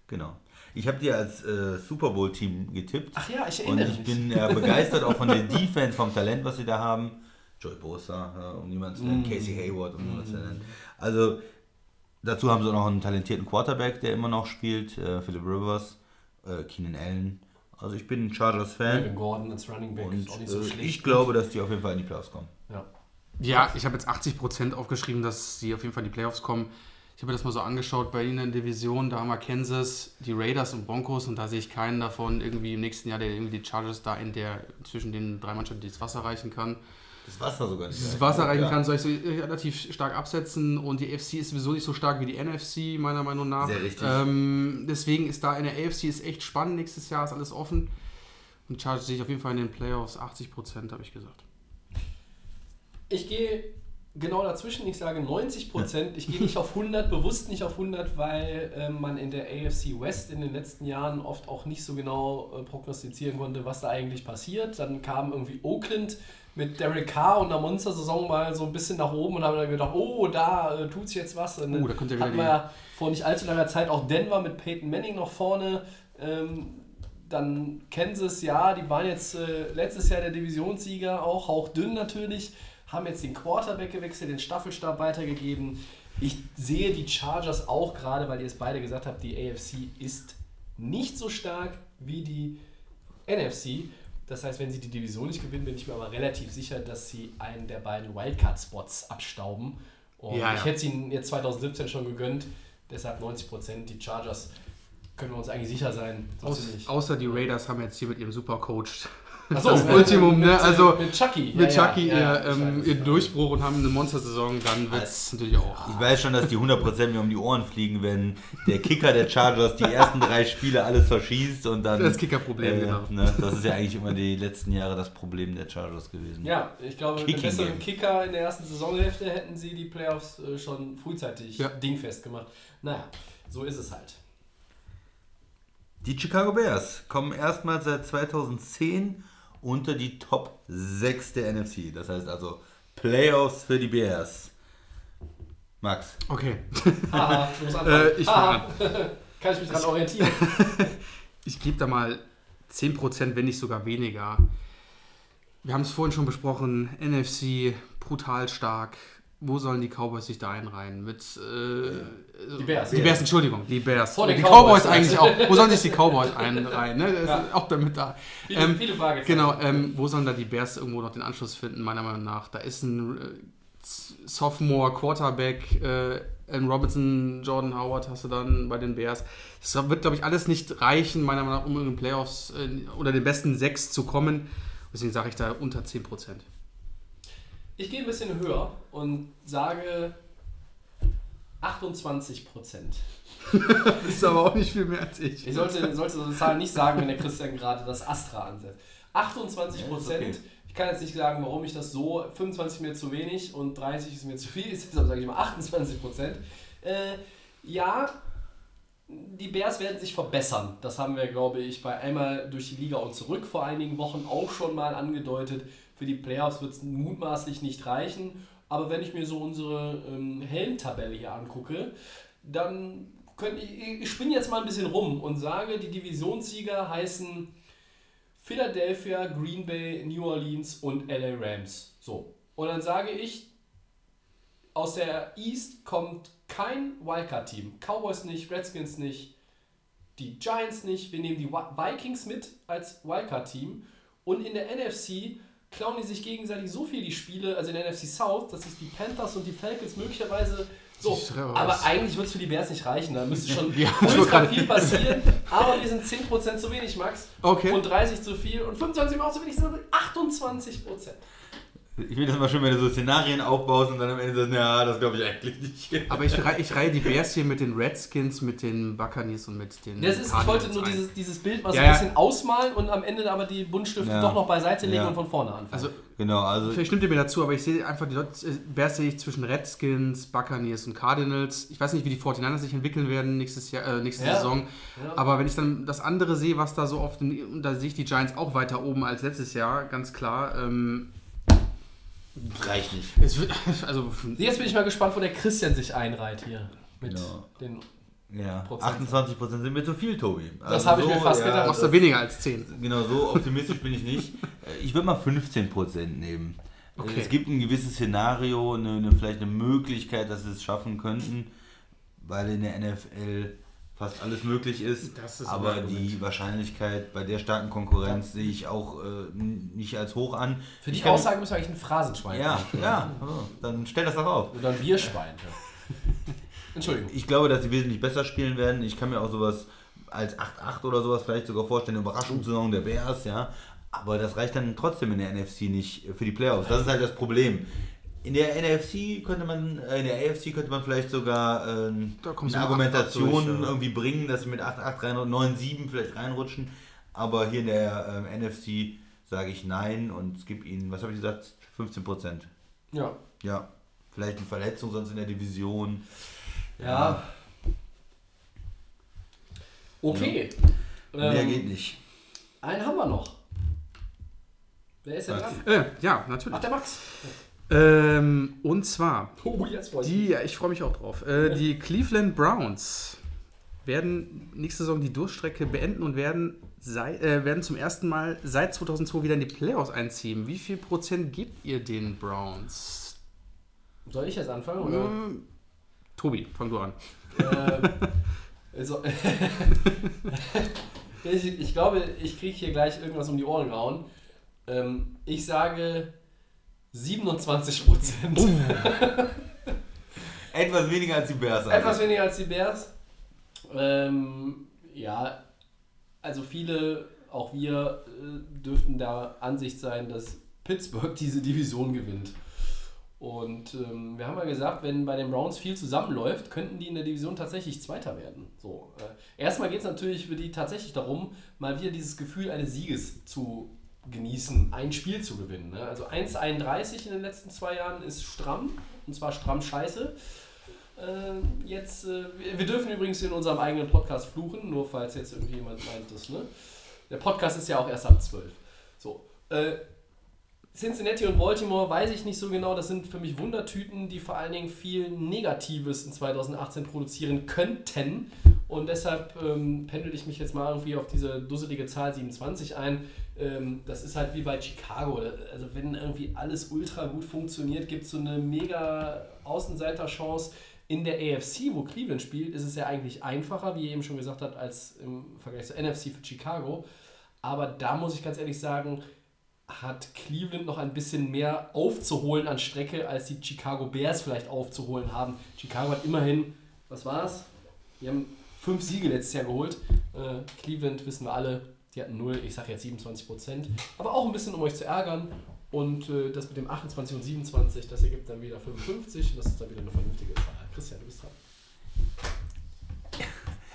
Genau. Ich habe dir als äh, Super Bowl-Team getippt. Ach ja, ich Und erinnere ich mich. bin äh, begeistert auch von der *laughs* Defense, vom Talent, was sie da haben. Joy Bosa, um niemanden zu Mm. nennen, Casey Hayward, um niemanden zu nennen. Also dazu haben sie noch einen talentierten Quarterback, der immer noch spielt, äh, Philip Rivers, äh, Keenan Allen. Also ich bin ein Melvin Chargers-Fan Gordon als Running Back und ist auch nicht so äh, schlecht. ich glaube, dass die auf jeden Fall in die Playoffs kommen. Ja. Ja, ich habe jetzt 80% aufgeschrieben, dass sie auf jeden Fall in die Playoffs kommen. Ich habe mir das mal so angeschaut bei ihnen in der Division. Da haben wir Kansas, die Raiders und Broncos und da sehe ich keinen davon irgendwie im nächsten Jahr, der irgendwie die Chargers da in der zwischen den drei Mannschaften das Wasser reichen kann. Das Wasser sogar nicht. Das Wasser reichen Ja. kann, soll ich so relativ stark absetzen und die FC ist sowieso nicht so stark wie die NFC, meiner Meinung nach. Sehr richtig. Ähm, deswegen ist da in der AFC ist echt spannend. Nächstes Jahr ist alles offen. Und Chargers sehe ich auf jeden Fall in den Playoffs 80%, habe ich gesagt. Ich gehe genau dazwischen, ich sage 90 Prozent. Ich gehe nicht auf 100, bewusst nicht auf 100, weil äh, man in der AFC West in den letzten Jahren oft auch nicht so genau äh, prognostizieren konnte, was da eigentlich passiert. Dann kam irgendwie Oakland mit Derek Carr und einer Monster-Saison mal so ein bisschen nach oben und haben dann gedacht, oh, da äh, tut sich jetzt was. Und Oh, da könnte wieder hatten wir ja vor nicht allzu langer Zeit auch Denver mit Peyton Manning noch vorne. Ähm, dann Kansas, ja, die waren jetzt äh, letztes Jahr der Divisionssieger, auch hauchdünn natürlich, haben jetzt den Quarterback gewechselt, den Staffelstab weitergegeben. Ich sehe die Chargers auch gerade, weil ihr es beide gesagt habt, die AFC ist nicht so stark wie die NFC. Das heißt, wenn sie die Division nicht gewinnen, bin ich mir aber relativ sicher, dass sie einen der beiden Wildcard-Spots abstauben. Und Ja, ich ja. hätte es ihnen jetzt 2017 schon gegönnt, deshalb 90 Prozent. Die Chargers können wir uns eigentlich sicher sein. Aus, außer die Raiders haben jetzt hier mit ihrem Supercoach Ach so, das mit- Ultimum, ne? mit, Also mit Chucky. mit Ja, Chucky ja, ja, ihr, ich ähm, ihr. Durchbruch und haben eine Monstersaison, dann wird es natürlich auch. Ich weiß schon, dass die 100% mir um die Ohren fliegen, wenn der Kicker der Chargers die ersten drei Spiele alles verschießt und dann. Das Kickerproblem, äh, genau. ne, das ist ja eigentlich immer die letzten Jahre das Problem der Chargers gewesen. Ja, ich glaube, mit einem Kicking besseren Game. Kicker in der ersten Saisonhälfte hätten sie die Playoffs äh, schon frühzeitig Ja. dingfest gemacht. Naja, so ist es halt. Die Chicago Bears kommen erstmals seit 2010 unter die Top 6 der NFC. Das heißt also Playoffs für die Bears. Max. Okay. Anfangen. Äh, ich Haha. *laughs* Kann ich mich dran orientieren? *laughs* Ich gebe da mal 10%, wenn nicht sogar weniger. Wir haben es vorhin schon besprochen, NFC brutal stark. Wo sollen die Cowboys sich da einreihen? Mit äh, Die Bears. Die Bears, Entschuldigung, die Bears. Vor den die Cowboys, Cowboys, eigentlich auch. Wo sollen sich die Cowboys einreihen? Ne? Ja. ist auch damit da. Viele, Ähm, viele Fragezeichen. Genau, ähm, wo sollen da die Bears irgendwo noch den Anschluss finden, meiner Meinung nach? Da ist ein äh, Sophomore Quarterback, äh, Allen Robinson, Jordan Howard hast du dann bei den Bears. Das wird, glaube ich, alles nicht reichen, meiner Meinung nach, um in den Playoffs äh, unter den besten sechs zu kommen. Deswegen sage ich da unter 10%. Ich gehe ein bisschen höher und sage 28 Prozent. Das *laughs* ist aber auch nicht viel mehr als ich. Ich sollte, sollte so eine Zahl nicht sagen, wenn der Christian gerade das Astra ansetzt. 28 Prozent. Ja, okay. Ich kann jetzt nicht sagen, warum ich das so. 25 ist mir zu wenig und 30 ist mir zu viel. *laughs* Deshalb sage ich mal 28 Prozent. Äh, ja, die Bears werden sich verbessern. Das haben wir, glaube ich, bei einmal durch die Liga und zurück vor einigen Wochen auch schon mal angedeutet. Für die Playoffs wird es mutmaßlich nicht reichen. Aber wenn ich mir so unsere ähm, Helmtabelle hier angucke, dann könnte ich, ich spinne jetzt mal ein bisschen rum und sage, die Divisionssieger heißen Philadelphia, Green Bay, New Orleans und LA Rams. So. Und dann sage ich, aus der East kommt kein Wildcard-Team. Cowboys nicht, Redskins nicht, die Giants nicht. Wir nehmen die Vikings mit als Wildcard-Team. Und in der NFC klauen die sich gegenseitig so viel die Spiele, also in der NFC South, dass sich die Panthers und die Falcons möglicherweise So, aber eigentlich wird es für die Bears nicht reichen. Da müsste schon *laughs* Ja, ultra viel passieren. Aber wir sind 10% zu wenig, Max. Okay. Und 30 zu viel. Und 25 auch zu wenig, bei 28%. Ich finde das mal schön, wenn du so Szenarien aufbaust und dann am Ende sagst, ja, das glaube ich eigentlich nicht. Aber ich, rei- *laughs* ich reihe die Bears hier mit den Redskins, mit den Buccaneers und mit den. Das ist, ich Cardinals wollte nur ein. dieses, dieses Bild mal so Ja, ein ja. bisschen ausmalen und am Ende aber die Buntstifte Ja. doch noch beiseite legen Ja. und von vorne anfangen. Also, Genau, also vielleicht stimmt ihr mir dazu, aber ich sehe einfach, die Dot- äh, Bears sehe ich zwischen Redskins, Buccaneers und Cardinals. Ich weiß nicht, wie die 49ers sich entwickeln werden nächstes Jahr, äh, nächste Ja. Saison. Ja. Aber wenn ich dann das andere sehe, was da so oft, und da sehe ich die Giants auch weiter oben als letztes Jahr, ganz klar. Ähm, reicht nicht. es wird, *laughs* also, Jetzt bin ich mal gespannt, wo der Christian sich einreiht hier. Mit Genau. den. Ja, Prozent. 28% sind mir zu viel, Tobi. Also Das habe ich mir fast gedacht. machst du weniger als 10. Genau, so optimistisch bin ich nicht. Äh, Ich würde mal 15% nehmen. Okay. Es gibt ein gewisses Szenario, eine, eine, vielleicht eine Möglichkeit, dass sie es schaffen könnten, weil in der NFL fast alles möglich ist. Ist aber die Wahrscheinlichkeit bei der starken Konkurrenz sehe ich auch äh, nicht als hoch an. Für die Ich Aussage müssen wir eigentlich ein Phrasenschwein Ja, machen. ja, oh, dann stell das doch auf. Oder ein Bierschwein. *laughs* Entschuldigung. Ich glaube, dass sie wesentlich besser spielen werden. Ich kann mir auch sowas als 8-8 oder sowas vielleicht sogar vorstellen, eine Überraschungssaison der Bears, ja. Aber das reicht dann trotzdem in der NFC nicht für die Playoffs. Das ist halt das Problem. In der NFC könnte man, äh, in der AFC könnte man vielleicht sogar ähm, eine mit 8-8 Argumentation durch, ja. irgendwie bringen, dass sie mit 8-8 rein, 9-7 vielleicht reinrutschen. Aber hier in der ähm, NFC sage ich nein und es gibt ihnen, was habe ich gesagt, 15 Prozent. Ja. Ja, vielleicht die Verletzung sonst in der Division. Ja. Okay. Mehr Ähm, geht nicht. Einen haben wir noch. Wer ist denn dran? Äh, ja, Ach, natürlich. der Max. Ähm, und zwar, *laughs* Oh, ich die, ja, ich freue mich auch drauf, äh, die Cleveland Browns werden nächste Saison die Durchstrecke beenden und werden, sei, äh, werden zum ersten Mal seit 2002 wieder in die Playoffs einziehen. Wie viel Prozent gebt ihr den Browns? Soll ich jetzt anfangen? Oder? Ähm, Tobi, fang du an. Ähm, also, *laughs* ich, ich glaube, ich kriege hier gleich irgendwas um die Ohren gehauen. Ähm, ich sage 27 Prozent. *laughs* Etwas weniger als die Bears. also. Etwas weniger als die Bears. Ähm, ja, also viele, auch wir, äh, dürften der Ansicht sein, dass Pittsburgh diese Division gewinnt. Und ähm, wir haben ja gesagt, wenn bei den Browns viel zusammenläuft, könnten die in der Division tatsächlich Zweiter werden. So, äh, erstmal geht es natürlich für die tatsächlich darum, mal wieder dieses Gefühl eines Sieges zu genießen, ein Spiel zu gewinnen. Ne? Also 1,31 in den letzten zwei Jahren ist stramm, und zwar stramm scheiße. Äh, jetzt, äh, wir- dürfen übrigens in unserem eigenen Podcast fluchen, nur falls jetzt irgendwie jemand meint, das, ne? Der Podcast ist ja auch erst ab 12. So. Äh, Cincinnati und Baltimore weiß ich nicht so genau. Das sind für mich Wundertüten, die vor allen Dingen viel Negatives in 2018 produzieren könnten. Und deshalb ähm, pendel ich mich jetzt mal irgendwie auf diese dusselige Zahl 27 ein. Ähm, das ist halt wie bei Chicago. Also wenn irgendwie alles ultra gut funktioniert, gibt es so eine mega Außenseiterchance. In der AFC, wo Cleveland spielt, ist es ja eigentlich einfacher, wie ihr eben schon gesagt habt, als im Vergleich zur NFC für Chicago. Aber da muss ich ganz ehrlich sagen, hat Cleveland noch ein bisschen mehr aufzuholen an Strecke, als die Chicago Bears vielleicht aufzuholen haben. Chicago hat immerhin, was war's? Die haben fünf Siege letztes Jahr geholt. Äh, Cleveland wissen wir alle, die hatten null, ich sage jetzt 27 Prozent. Aber auch ein bisschen, um euch zu ärgern. Und äh, das mit dem 28 und 27, das ergibt dann wieder 55 und das ist dann wieder eine vernünftige Zahl. Christian, du bist dran.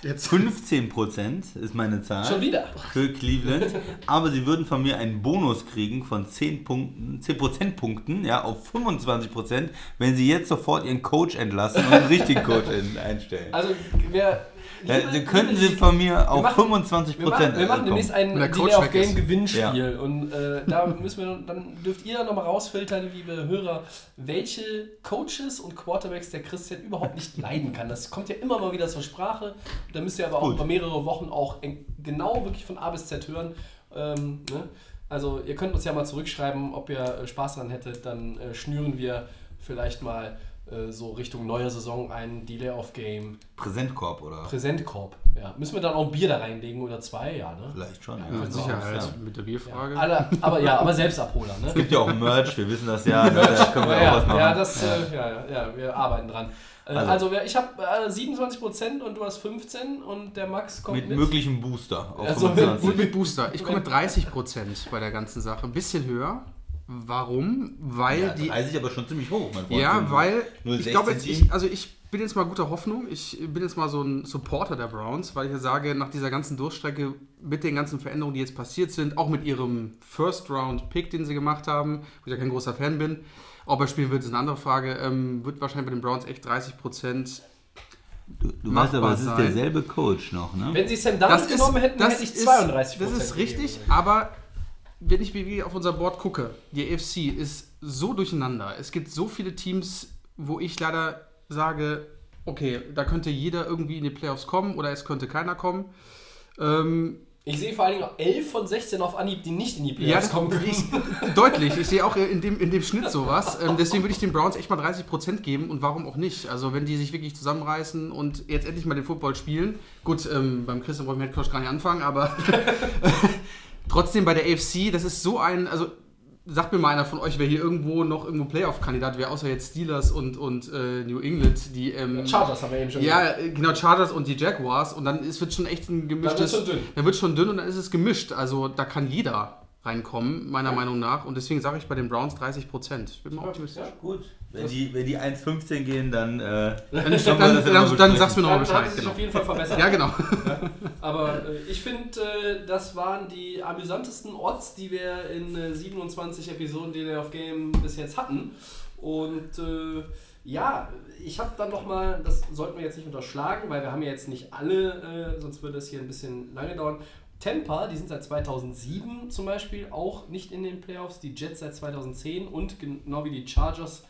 Jetzt *laughs* 15% ist meine Zahl. Schon wieder. Für Cleveland. *laughs* Aber sie würden von mir einen Bonus kriegen von 10 Punkten, 10 Prozentpunkten, ja, auf 25%, wenn sie jetzt sofort ihren Coach entlassen und einen *laughs* richtigen Coach in- einstellen. Also, wer. Ja, dann könnten sie von mir auf machen- 25% Wir machen, wir machen demnächst ein Delay of Game ist. Gewinnspiel Ja. und äh, da müssen wir dann dürft ihr nochmal rausfiltern, liebe Hörer, welche Coaches und Quarterbacks der Christian überhaupt nicht *laughs* leiden kann. Das kommt ja immer mal wieder zur Sprache. Da müsst ihr aber auch Gut. über mehrere Wochen auch genau wirklich von A bis Z hören. Ähm, ne? Also ihr könnt uns ja mal zurückschreiben, ob ihr äh, Spaß daran hättet, dann äh, schnüren wir vielleicht mal äh, so Richtung neue Saison ein Delay of Game Präsentkorb oder? Präsentkorb. Ja. Müssen wir dann auch ein Bier da reinlegen oder zwei? Ja, ne? Vielleicht schon. Ja, Mit Könnte Sicherheit, Ja. mit der Bierfrage. Alle, aber ja, aber Selbstabholer, ne? Es gibt ja auch Merch, wir wissen das ja. ne, Da können wir auch ja, was machen. ja, das, Äh, ja, ja, ja, wir arbeiten dran. Äh, Also- also, ich habe äh, 27% und du hast 15 und der Max kommt mit mit. möglichem Booster auf Also mit- 25. Und mit Booster. Ich komme mit 30% bei der ganzen Sache. Ein bisschen höher. Warum? Weil ja, die. 30 aber schon ziemlich hoch, mein Freund. Ja, weil ich 16 glaube jetzt, Team. ich, also ich bin jetzt mal guter Hoffnung. Ich bin jetzt mal so ein Supporter der Browns, weil ich ja sage, nach dieser ganzen Durchstrecke mit den ganzen Veränderungen, die jetzt passiert sind, auch mit ihrem First-Round-Pick, den sie gemacht haben, wo ich ja kein großer Fan bin, ob er spielen wird, ist eine andere Frage, ähm, wird wahrscheinlich bei den Browns echt 30 Prozent. Du, du weißt aber, es ist derselbe Coach noch, ne? Wenn sie Sam Darnold genommen hätten, hätte ich 32% Das ist richtig, aber wenn ich wie auf unser Board gucke, die AFC ist so durcheinander. Es gibt so viele Teams, wo ich leider sage, okay, da könnte jeder irgendwie in die Playoffs kommen oder es könnte keiner kommen. Ähm, Ich sehe vor allen Dingen auch 11 von 16 auf Anhieb, die nicht in die ja, Playoffs das kommen können. *laughs* deutlich. Ich sehe auch in dem, in dem Schnitt sowas. Ähm, deswegen würde ich den Browns echt mal 30% geben und warum auch nicht? Also, wenn die sich wirklich zusammenreißen und jetzt endlich mal den Football spielen. Gut, ähm, beim Christian wollen wir Headcoach gar nicht anfangen, aber *laughs* *laughs* trotzdem bei der AFC, das ist so ein. Also, sagt mir mal einer von euch, wer hier irgendwo noch irgendwo Playoff-Kandidat wäre, außer jetzt Steelers und, und äh, New England, die. Ähm, Chargers haben wir eben schon ja, äh, genau, Chargers und die Jaguars und dann ist, wird schon echt ein gemischtes. schon dünn. Dann wird schon dünn und dann ist es gemischt. Also da kann jeder reinkommen, meiner Meinung nach. Und deswegen sage ich bei den Browns 30 Prozent. Ich bin mal optimistisch. Ja. Gut. Wenn die, wenn die 1,15 gehen, dann. Äh, Dann, dann, ja dann, dann, sagst du mir nochmal Dann haben Bescheid. sie sich Genau. auf jeden Fall verbessert. Ja, genau. Aber äh, ich finde, äh, das waren die amüsantesten Odds, die wir in äh, 27 Episoden Delay of Game bis jetzt hatten. Und äh, ja, ich habe dann nochmal, das sollten wir jetzt nicht unterschlagen, weil wir haben ja jetzt nicht alle, äh, sonst würde es hier ein bisschen lange dauern. Tampa, die sind seit 2007 zum Beispiel auch nicht in den Playoffs, die Jets seit 2010 und genau wie die Chargers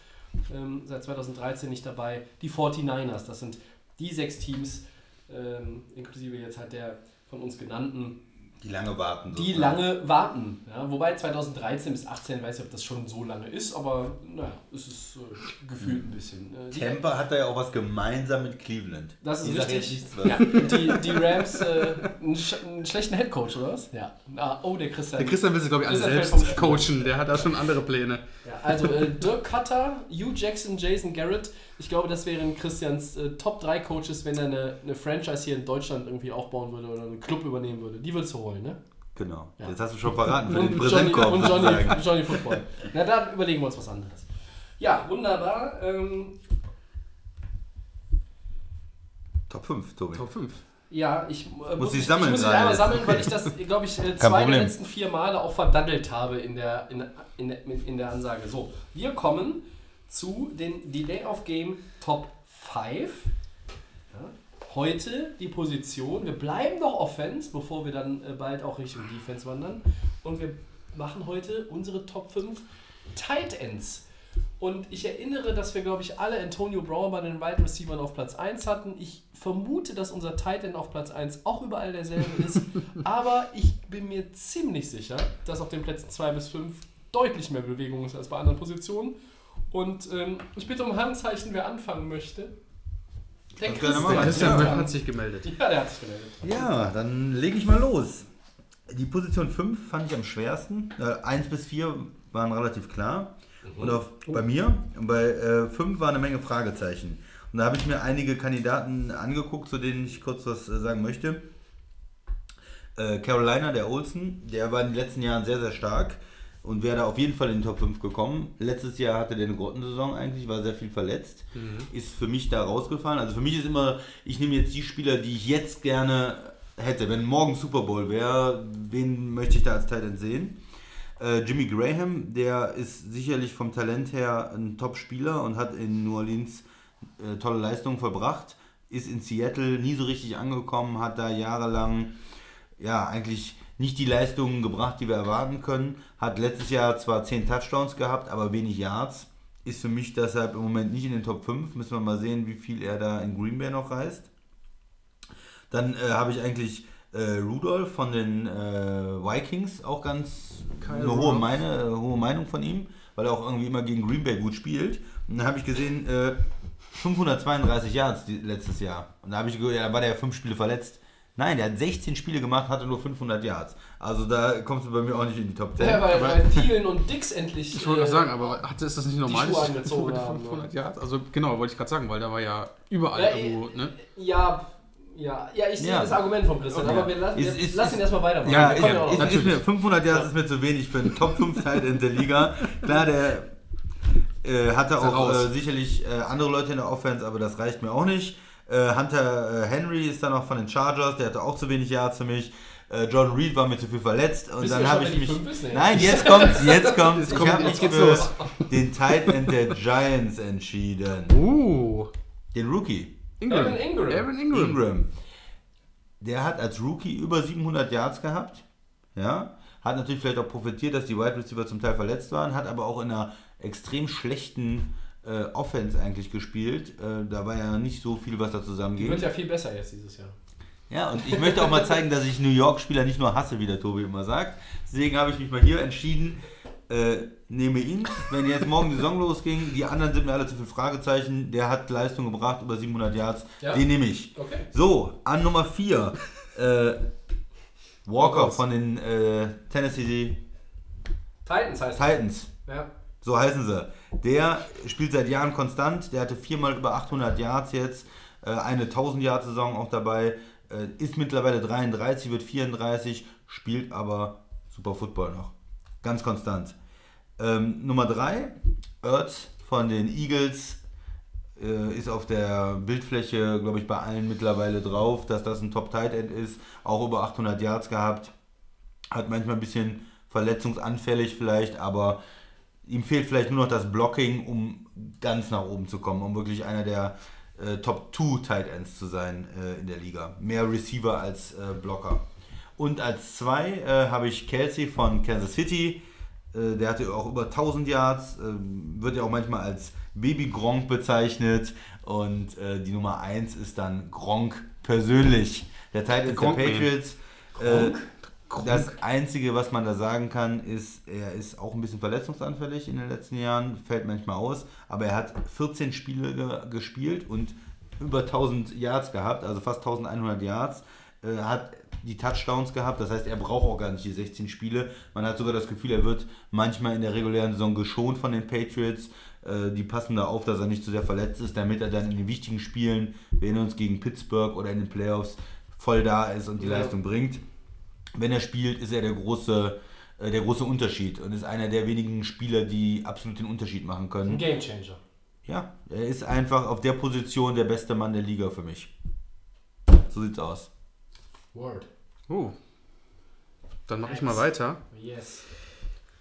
ähm, seit 2013 nicht dabei. Die 49ers, das sind die sechs Teams, ähm, inklusive jetzt halt der von uns genannten, die lange warten. die sozusagen. lange warten. Ja, wobei 2013 bis 18, weiß ich, ob das schon so lange ist, aber naja, es ist äh, gefühlt ein bisschen. Äh, Tampa hat da ja auch was gemeinsam mit Cleveland. das ist Ich richtig. Ja, die, die Rams, äh, einen, sch einen schlechten Headcoach, oder was? Ja. Ah, oh, der Christian. Der Christian will sich, glaube ich, alle selbst coachen. Der hat da schon andere Pläne. Ja, also äh, Dirk Cutter, Hugh Jackson, Jason Garrett. Ich glaube, das wären Christians äh, Top 3 Coaches, wenn er eine, eine Franchise hier in Deutschland irgendwie aufbauen würde oder einen Club übernehmen würde. Die würdest du holen, ne? Genau. Ja. Jetzt hast du schon verraten für den Und Johnny, Präsentkorb. und Johnny, sozusagen. Johnny Football. Na, dann überlegen wir uns was anderes. Ja, wunderbar. Ähm, Top 5, Tobi. Top 5. ja, ich äh, muss, ich, sammeln ich muss mich gerade einmal sammeln, weil ich *laughs* das, glaube ich, äh, zwei der letzten vier Male auch verdaddelt habe in der, in, in, in, in der Ansage. So, wir kommen zu den Delay of Game Top 5. Ja, heute die Position. Wir bleiben noch Offense, bevor wir dann äh, bald auch Richtung Defense wandern. Und wir machen heute unsere Top 5 Tight Ends. Und ich erinnere, dass wir, glaube ich, alle Antonio Brown bei den Wide Receivers auf Platz 1 hatten. Ich vermute, dass unser Tight End auf Platz 1 auch überall derselbe ist. *laughs* aber ich bin mir ziemlich sicher, dass auf den Plätzen 2 bis 5 deutlich mehr Bewegung ist als bei anderen Positionen. Und ähm, ich bitte um Handzeichen, wer anfangen möchte. Der gerne Christian. Der Christian Ja. hat sich gemeldet. Ja, der hat sich gemeldet. Ja, dann lege ich mal los. Die Position 5 fand ich am schwersten. Äh, 1 bis 4 waren relativ klar. Und auf, bei mir, und bei 5 war eine Menge Fragezeichen. Und da habe ich mir einige Kandidaten angeguckt, zu denen ich kurz was äh, sagen möchte. Äh, Carolina, der Olsen, der war in den letzten Jahren sehr, sehr stark und wäre da auf jeden Fall in den Top 5 gekommen. Letztes Jahr hatte der eine Grottensaison eigentlich, war sehr viel verletzt. Ist für mich da rausgefallen. Also für mich ist immer, ich nehme jetzt die Spieler, die ich jetzt gerne hätte. Wenn morgen Super Bowl wäre, wen möchte ich da als Titan sehen? Äh, Jimmy Graham, der ist sicherlich vom Talent her ein Top-Spieler und hat in New Orleans äh, tolle Leistungen vollbracht. Ist in Seattle nie so richtig angekommen, hat da jahrelang ja eigentlich nicht die Leistungen gebracht, die wir erwarten können. Hat letztes Jahr zwar 10 Touchdowns gehabt, aber wenig Yards. Ist für mich deshalb im Moment nicht in den Top 5. Müssen wir mal sehen, wie viel er da in Green Bay noch reißt. Dann äh, habe ich eigentlich äh, Rudolph von den äh, Vikings, auch ganz Kyle eine hohe, meine, äh, hohe Meinung von ihm. weil er auch irgendwie immer gegen Green Bay gut spielt. Und dann habe ich gesehen, äh, 532 Yards die, letztes Jahr. Und da habe ich gehört, ja, da war der ja fünf Spiele verletzt. Nein, der hat 16 Spiele gemacht, hatte nur 500 Yards. Also da kommst du bei mir auch nicht in die Top 10. Ja, weil, weil Thielen und Dix endlich. Ich wollte gerade äh, sagen, aber hat, ist das nicht normal? Schuhe dass angezogen mit haben, 500 Yards? Also genau, wollte ich gerade sagen, weil da war ja überall Ja, irgendwo, ne? Ja, ja, ja, ich sehe Ja. das Argument von Christian, Okay. aber wir, lassen- wir Ist- ist- lassen ihn erstmal weitermachen. Ja, ist, ja auch ist, ist mir, 500 Yards ist mir zu wenig für einen Top 5 Teil in der Liga. Klar, der äh, hatte auch äh, sicherlich äh, andere Leute in der Offense, aber das reicht mir auch nicht. Äh, Hunter äh, Henry ist dann noch von den Chargers, der hatte auch zu wenig Yards für mich. Äh, John Reed war mir zu viel verletzt und Wissen dann habe ich mich. Nein, jetzt kommt's, jetzt kommt's. kommt- *laughs* ich habe mich für los. den Tight End der Giants entschieden. Uh, Den Rookie. Ingram. Evan Ingram. Evan Ingram. Ingram. Der hat als Rookie über 700 Yards gehabt. Ja. Hat natürlich vielleicht auch profitiert, dass die Wide Receiver zum Teil verletzt waren, hat aber auch in einer extrem schlechten äh, Offense eigentlich gespielt. Äh, da war ja nicht so viel, was da Die zusammenging. wird ja viel besser jetzt dieses Jahr. Ja, und ich möchte auch mal zeigen, dass ich New York-Spieler nicht nur hasse, wie der Tobi immer sagt. Deswegen habe ich mich mal hier entschieden, äh, nehme ihn. Wenn jetzt morgen die Saison losging, die anderen sind mir alle zu viel Fragezeichen. Der hat Leistung gebracht, über 700 Yards. Ja. Den nehme ich. Okay. So, an Nummer 4. Äh, Walker von den äh, Tennessee Titans heißt Titans. Ja. So heißen sie. Der spielt seit Jahren konstant. Der hatte viermal über 800 Yards jetzt. Äh, eine 1000 Yard Saison auch dabei. Äh, ist mittlerweile 33, wird 34, spielt aber super Football noch. Ganz konstant. Ähm, Nummer 3, Ertz von den Eagles. Äh, ist auf der Bildfläche, glaube ich, bei allen mittlerweile drauf, dass das ein Top Tight End ist. Auch über 800 Yards gehabt. Hat manchmal ein bisschen verletzungsanfällig vielleicht, aber ihm fehlt vielleicht nur noch das Blocking, um ganz nach oben zu kommen, um wirklich einer der äh, Top 2 Tight Ends zu sein äh, in der Liga. Mehr Receiver als äh, Blocker. Und als zwei äh, habe ich Kelsey von Kansas City. Äh, der hatte auch über 1000 Yards, ähm, wird ja auch manchmal als Baby Gronk bezeichnet. Und äh, die Nummer 1 ist dann Gronk persönlich. Der Tight End der Gronk. Patriots. Äh, das Einzige, was man da sagen kann, ist, er ist auch ein bisschen verletzungsanfällig in den letzten Jahren, fällt manchmal aus, aber er hat 14 Spiele ge gespielt und über 1000 Yards gehabt, also fast 1100 Yards, äh, hat die Touchdowns gehabt, das heißt, er braucht auch gar nicht die 16 Spiele. Man hat sogar das Gefühl, er wird manchmal in der regulären Saison geschont von den Patriots. Äh, die passen da auf, dass er nicht zu sehr verletzt ist, damit er dann in den wichtigen Spielen, erinnern uns gegen Pittsburgh oder in den Playoffs, voll da ist und die Ja. Leistung bringt wenn er spielt, ist er der große, äh, der große Unterschied und ist einer der wenigen Spieler, die absolut den Unterschied machen Ein können. Game Changer. Ja, er ist einfach auf der Position der beste Mann der Liga für mich. So sieht's aus. Word. Oh. Dann mache ich mal weiter. Yes.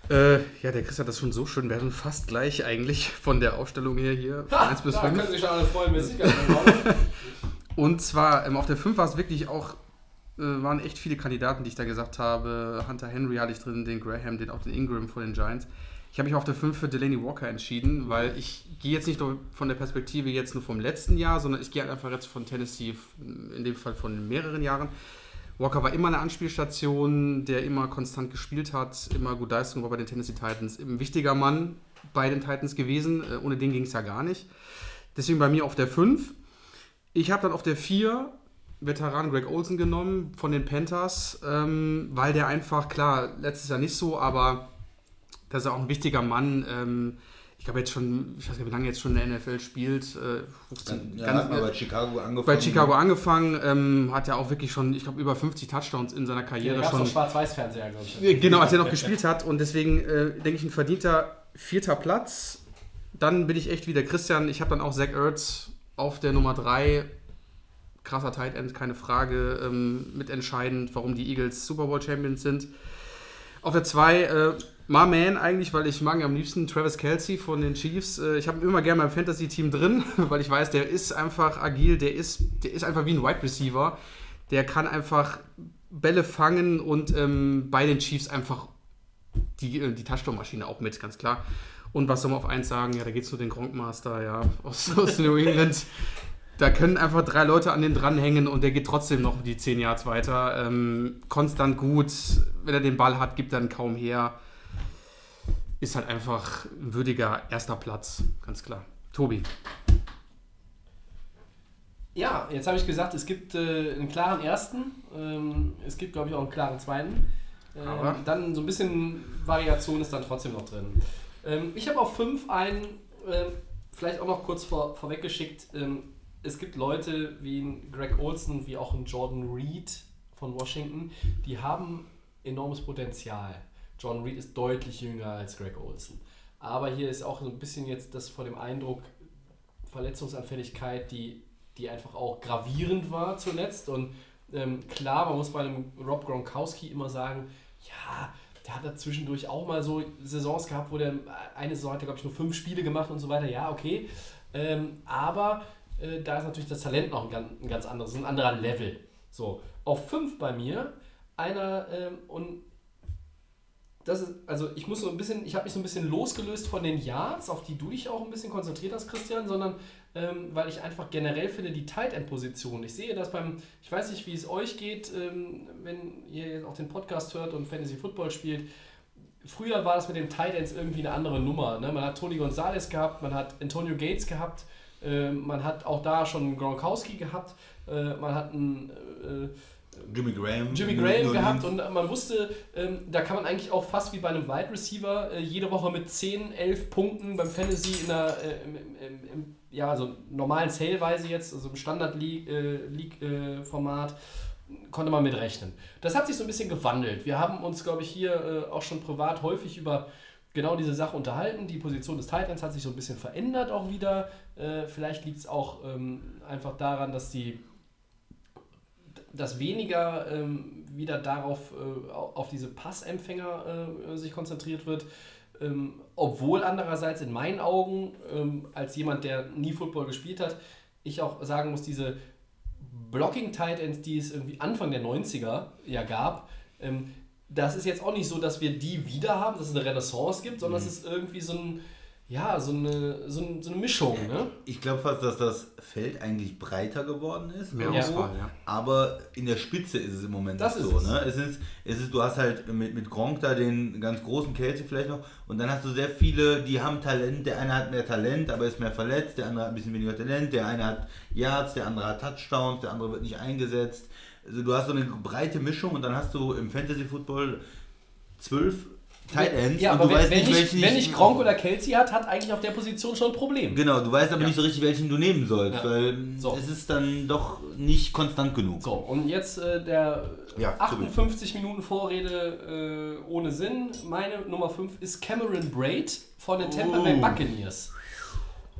Äh, ja, der Chris hat das schon so schön. Wir sind fast gleich eigentlich von der Aufstellung her hier. Von Ha, 1 bis da 5. können sich schon alle freuen, Sicherheit. *laughs* oder? Und zwar ähm, auf der 5 war es wirklich auch, äh, waren echt viele Kandidaten, die ich da gesagt habe. Hunter Henry hatte ich drin, den Graham, den auch den Ingram von den Giants. Ich habe mich auf der 5 für Delaney Walker entschieden, weil ich gehe jetzt nicht nur von der Perspektive jetzt nur vom letzten Jahr, sondern ich gehe halt einfach jetzt von Tennessee, in dem Fall von mehreren Jahren. Walker war immer eine Anspielstation, der immer konstant gespielt hat, immer gut Leistung war bei den Tennessee Titans. Ein wichtiger Mann bei den Titans gewesen. Äh, Ohne den ging es ja gar nicht. Deswegen bei mir auf der 5. Ich habe dann auf der 4 Veteran Greg Olsen genommen von den Panthers, ähm, weil der einfach, klar, letztes Jahr nicht so, aber das ist auch ein wichtiger Mann. Ähm, ich glaube jetzt schon, ich weiß nicht, wie lange er jetzt schon in der NFL spielt. Äh, 15, Ja, ganz- hat mal bei Chicago angefangen. bei Chicago angefangen, ähm, hat ja auch wirklich schon, ich glaube, über 50 Touchdowns in seiner Da Karriere gab es schon. Schwarz-Weiß-Fernseher, glaube ich. Genau, als er noch gespielt hat und deswegen äh, denke ich ein verdienter vierter Platz. Dann bin ich echt wieder Christian. Ich habe dann auch Zach Ertz auf der Nummer 3. Krasser Tight End, keine Frage. Ähm, mitentscheidend, warum die Eagles Super Bowl Champions sind. Auf der 2, äh, My Man eigentlich, weil ich mag am liebsten Travis Kelsey von den Chiefs. Äh, ich habe ihn immer gerne beim Fantasy-Team drin, *laughs* weil ich weiß, der ist einfach agil, der ist, der ist einfach wie ein Wide Receiver. Der kann einfach Bälle fangen und ähm, bei den Chiefs einfach die, äh, die Touchdown-Maschine auch mit, ganz klar. Und was soll man auf eins sagen? Ja, da geht es zu den Gronkmaster, ja, *laughs* aus, aus New England. Da können einfach drei Leute an den dranhängen und der geht trotzdem noch die 10 Yards weiter. Ähm, konstant gut. Wenn er den Ball hat, gibt er ihn kaum her. Ist halt einfach ein würdiger erster Platz, ganz klar. Tobi. Ja, jetzt habe ich gesagt, es gibt äh, einen klaren ersten, ähm, es gibt, glaube ich, auch einen klaren zweiten. Ähm, Aber? Dann so ein bisschen Variation ist dann trotzdem noch drin. Ähm, ich habe auf fünf einen, ähm, vielleicht auch noch kurz vor, vorweggeschickt, ähm, es gibt Leute wie ein Greg Olson, wie auch ein Jordan Reed von Washington, die haben enormes Potenzial. Jordan Reed ist deutlich jünger als Greg Olson. Aber hier ist auch so ein bisschen jetzt das vor dem Eindruck, Verletzungsanfälligkeit, die, die einfach auch gravierend war zuletzt. Und ähm, klar, man muss bei einem Rob Gronkowski immer sagen, ja, der hat da zwischendurch auch mal so Saisons gehabt, wo der eine Saison hat glaube ich, nur fünf Spiele gemacht und so weiter. Ja, okay. Ähm, aber äh, da ist natürlich das Talent noch ein ganz, ein ganz anderes, ein anderer Level. So, auf fünf bei mir, einer ähm, und das ist, also ich muss so ein bisschen, ich habe mich so ein bisschen losgelöst von den Yards, auf die du dich auch ein bisschen konzentriert hast, Christian, sondern ähm, weil ich einfach generell finde, die Tight End Position. Ich sehe das beim, ich weiß nicht, wie es euch geht, ähm, wenn ihr jetzt auch den Podcast hört und Fantasy Football spielt. Früher war das mit den Tight Ends irgendwie eine andere Nummer. Ne? Man hat Tony Gonzalez gehabt, man hat Antonio Gates gehabt, äh, man hat auch da schon Gronkowski gehabt, äh, man hat einen äh, Jimmy Graham. Jimmy Graham gehabt und man wusste, ähm, da kann man eigentlich auch fast wie bei einem Wide Receiver äh, jede Woche mit 10, 11 Punkten beim Fantasy in der, äh, im, im, im, ja, also normalen Sale-Weise jetzt, also im Standard-League-Format, konnte man mit rechnen. Das hat sich so ein bisschen gewandelt. Wir haben uns, glaube ich, hier äh, auch schon privat häufig über genau diese Sache unterhalten. Die Position des Titans hat sich so ein bisschen verändert auch wieder. Äh, vielleicht liegt es auch ähm, einfach daran, dass die dass weniger ähm, wieder darauf äh, auf diese Passempfänger äh, sich konzentriert wird. Ähm, obwohl andererseits in meinen Augen, ähm, als jemand, der nie Football gespielt hat, ich auch sagen muss, diese Blocking Tight Ends, die es irgendwie Anfang der 90er ja gab, ähm, das ist jetzt auch nicht so, dass wir die wieder haben, dass es eine Renaissance gibt, sondern es ist irgendwie so ein, ja, so eine, so, ein, so eine Mischung, ne? Ich glaube fast, dass das Feld eigentlich breiter geworden ist. Mehr irgendwo. Auswahl, ja. Aber in der Spitze ist es im Moment Das nicht ist so. es. Ne? Es, ist, es ist, du hast halt mit, mit Gronk da den ganz großen Kelsey vielleicht noch und dann hast du sehr viele, die haben Talent. Der eine hat mehr Talent, aber ist mehr verletzt. Der andere hat ein bisschen weniger Talent. Der eine hat Yards, der andere hat Touchdowns, der andere wird nicht eingesetzt. Also du hast so eine breite Mischung und dann hast du im Fantasy Football zwölf Tight Ends Ja, und aber du wenn, weißt wenn, nicht, welchen wenn nicht Gronk oder Kelsey hat, hat eigentlich auf der Position schon ein Problem. Genau, du weißt aber Ja. nicht so richtig, welchen du nehmen sollst, Ja. weil So. es ist dann doch nicht konstant genug. So, und jetzt äh, der Ja, 58 Minuten Vorrede äh, ohne Sinn. Meine Nummer 5 ist Cameron Braid von den Tampa Bay Oh. Buccaneers.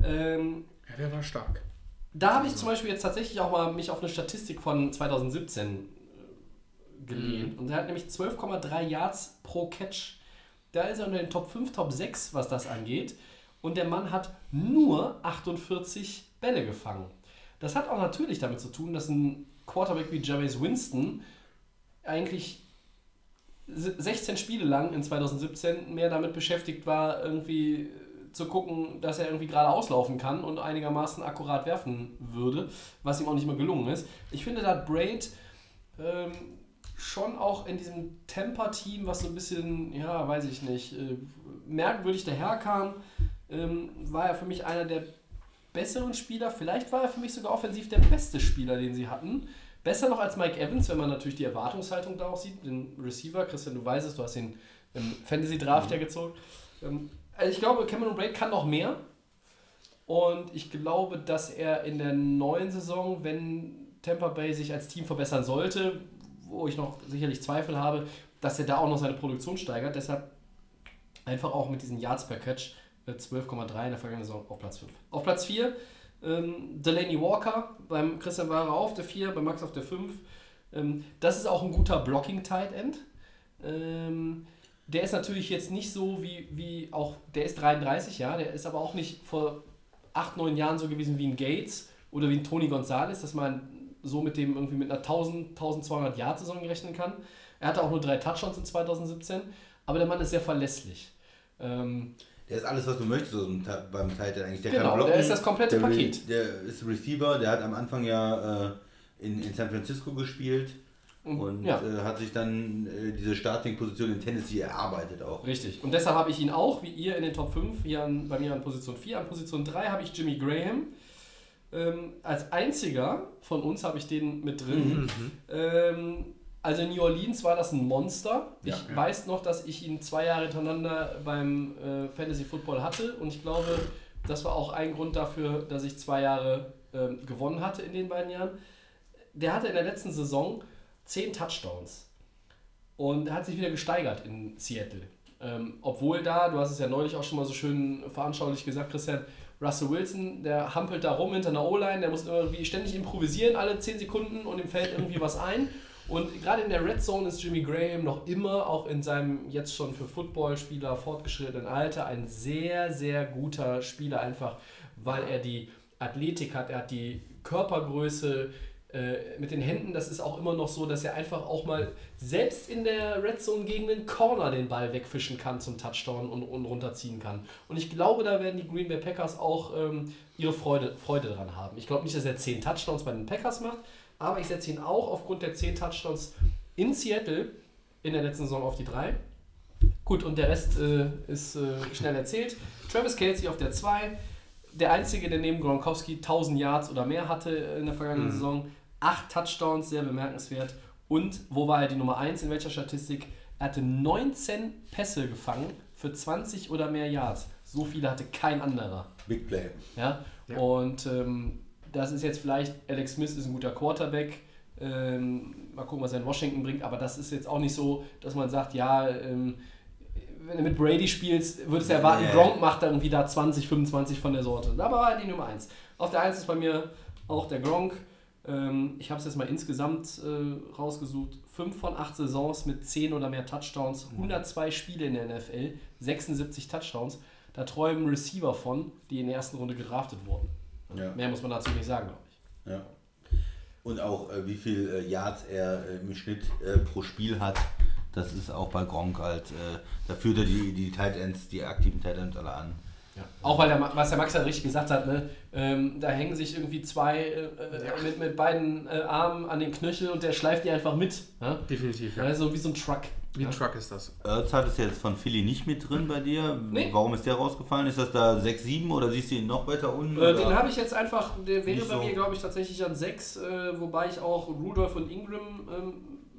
Ähm, Ja, der war stark. da habe ich zum Beispiel jetzt tatsächlich auch mal mich auf eine Statistik von 2017 äh, gelehnt. Und er hat nämlich 12,3 Yards pro Catch. Da ist er unter den Top 5, Top 6, was das angeht. Und der Mann hat nur 48 Bälle gefangen. Das hat auch natürlich damit zu tun, dass ein Quarterback wie Jameis Winston eigentlich se- 16 Spiele lang in 2017 mehr damit beschäftigt war, irgendwie zu gucken, dass er irgendwie gerade auslaufen kann und einigermaßen akkurat werfen würde, was ihm auch nicht mehr gelungen ist. Ich finde, da hat Braid ähm, schon auch in diesem Temper-Team, was so ein bisschen, ja, weiß ich nicht, äh, merkwürdig daherkam, ähm, war er für mich einer der besseren Spieler. Vielleicht war er für mich sogar offensiv der beste Spieler, den sie hatten. Besser noch als Mike Evans, wenn man natürlich die Erwartungshaltung da auch sieht. Den Receiver, Christian, du weißt es, du hast ihn im Fantasy-Draft ja gezogen. Ähm, also ich glaube, Cameron Braid kann noch mehr. Und ich glaube, dass er in der neuen Saison, wenn Tampa Bay sich als Team verbessern sollte, wo ich noch sicherlich Zweifel habe, dass er da auch noch seine Produktion steigert. Deshalb einfach auch mit diesen Yards per Catch äh, 12,3 in der vergangenen Saison auf Platz 5. Auf Platz 4 ähm, Delaney Walker, beim Christian Wahrer auf der 4, bei Max auf der 5. Ähm, das ist auch ein guter Blocking-Tight End. Ähm, der ist natürlich jetzt nicht so wie, wie auch, der ist 33, ja, der ist aber auch nicht vor 8, 9 Jahren so gewesen wie ein Gates oder wie ein Tony Gonzalez, dass man so mit dem irgendwie mit einer 1000, 1200 Yard Saison rechnen kann. Er hatte auch nur drei Touchdowns in 2017, aber der Mann ist sehr verlässlich. Ähm, Der ist alles, was du möchtest Ta- beim Tight End eigentlich. Der Genau, kann blocken, der ist das komplette der, Paket. Der ist Receiver, der hat am Anfang ja äh, in, in San Francisco gespielt. Und ja. äh, hat sich dann äh, diese Starting-Position in Tennessee erarbeitet auch. Richtig. Und deshalb habe ich ihn auch, wie ihr, in den Top 5, hier an, bei mir an Position 4. An Position 3 habe ich Jimmy Graham. Ähm, als einziger von uns habe ich den mit drin. Ähm, also in New Orleans war das ein Monster. Ich Ja, ja. weiß noch, dass ich ihn zwei Jahre hintereinander beim äh, Fantasy Football hatte und ich glaube, das war auch ein Grund dafür, dass ich zwei Jahre ähm, gewonnen hatte in den beiden Jahren. Der hatte in der letzten Saison zehn Touchdowns und er hat sich wieder gesteigert in Seattle. Ähm, obwohl da, du hast es ja neulich auch schon mal so schön veranschaulich gesagt, Christian, Russell Wilson, der hampelt da rum hinter einer O-Line, der muss irgendwie ständig improvisieren, alle 10 Sekunden und ihm fällt irgendwie was ein. Und gerade in der Red Zone ist Jimmy Graham noch immer, auch in seinem jetzt schon für Footballspieler fortgeschrittenen Alter, ein sehr, sehr guter Spieler, einfach weil er die Athletik hat, er hat die Körpergröße, äh, mit den Händen, das ist auch immer noch so, dass er einfach auch mal selbst in der Red Zone gegen den Corner den Ball wegfischen kann zum Touchdown und, und runterziehen kann. Und ich glaube, da werden die Green Bay Packers auch ähm, ihre Freude, Freude dran haben. Ich glaube nicht, dass er 10 Touchdowns bei den Packers macht, aber ich setze ihn auch aufgrund der 10 Touchdowns in Seattle in der letzten Saison auf die 3. Gut, und der Rest äh, ist äh, schnell erzählt. Travis Kelsey auf der 2. Der einzige, der neben Gronkowski 1000 Yards oder mehr hatte in der vergangenen Saison. 8 Touchdowns, sehr bemerkenswert. Und wo war er die Nummer 1 in welcher Statistik? Er hatte 19 Pässe gefangen für 20 oder mehr Yards. So viele hatte kein anderer. Big Play. Ja? Und ähm, das ist jetzt vielleicht, Alex Smith ist ein guter Quarterback. Ähm, mal gucken, was er in Washington bringt. Aber das ist jetzt auch nicht so, dass man sagt, ja, ähm, wenn du mit Brady spielst, würdest du erwarten, Nee. Gronk macht dann irgendwie da 20, 25 von der Sorte. Aber war die Nummer 1. Auf der 1 ist bei mir auch der Gronk. Ähm, ich habe es jetzt mal insgesamt äh, rausgesucht. 5 von 8 Saisons mit 10 oder mehr Touchdowns, 102 Spiele in der NFL, 76 Touchdowns. Da träumen Receiver von, die in der ersten Runde gedraftet wurden. Ja. Mehr muss man dazu nicht sagen, glaube ich. Ja. Und auch äh, wie viel äh, Yards er äh, im Schnitt äh, pro Spiel hat, das ist auch bei Gronk halt, äh, da führt er die, die Tight Ends, die aktiven Tight Ends alle an. Auch weil der, was der Max ja richtig gesagt hat, ne? ähm, da hängen sich irgendwie zwei äh, äh, mit, mit beiden äh, Armen an den Knöchel und der schleift die einfach mit. Ja? Definitiv, ja. Also wie so ein Truck. Wie ein ja? Truck ist das. Ertz hat es jetzt von Philly nicht mit drin bei dir. Nee. Warum ist der rausgefallen? Ist das da 6, 7 oder siehst du ihn noch weiter unten? Äh, den habe ich jetzt einfach, der wäre bei so. mir, glaube ich, tatsächlich an 6, äh, wobei ich auch Rudolph und Ingram ähm,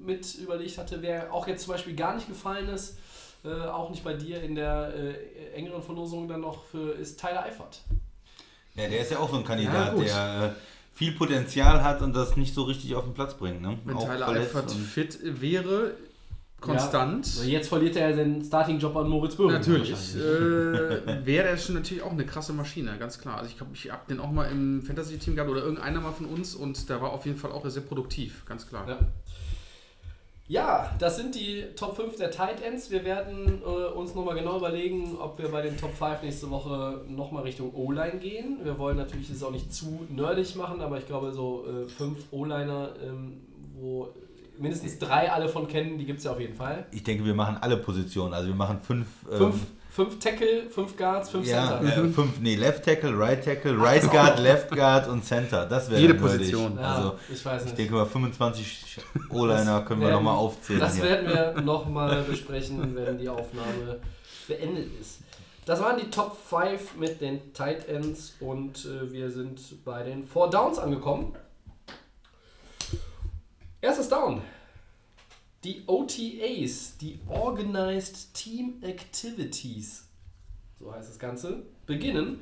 mit überlegt hatte, wer auch jetzt zum Beispiel gar nicht gefallen ist, äh, auch nicht bei dir in der äh, engeren Verlosung dann noch für, ist Tyler Eifert. ja, der ist ja auch so ein Ja, Kandidat, gut. der äh, viel Potenzial hat und das nicht so richtig auf den Platz bringt. Ne? Wenn Auch Tyler Eifert fit wäre, konstant, Also jetzt verliert er seinen Starting-Job an Moritz Böhm. natürlich, äh, wäre er schon natürlich auch eine krasse Maschine, ganz klar. Also ich glaube, ich habe den auch mal im Fantasy-Team gehabt oder irgendeiner mal von uns und der war auf jeden Fall auch sehr produktiv, ganz klar. Ja. Ja, das sind die Top 5 der Tight Ends. Wir werden äh, uns nochmal genau überlegen, ob wir bei den Top 5 nächste Woche nochmal Richtung O-Line gehen. Wir wollen natürlich das auch nicht zu nerdig machen, aber ich glaube, so äh, fünf O-Liner, ähm, wo mindestens drei alle von kennen, die gibt es ja auf jeden Fall. Ich denke, wir machen alle Positionen. Also wir machen fünf. Fünf, ähm, fünf Tackle, fünf Guards, fünf ja, Center. äh, fünf, nee, Left Tackle, Right Tackle, Right Guard, Left Guard und Center. Das wäre Jede. Position. Ja, Also ich weiß ich nicht. denke mal 25 O-Liner können wir nochmal aufzählen. Das hier. werden wir nochmal besprechen, wenn die Aufnahme beendet ist. Das waren die Top 5 mit den Tight Ends und äh, wir sind bei den Four Downs angekommen. Erstes Down. Die OTAs, die Organized Team Activities, so heißt das Ganze, beginnen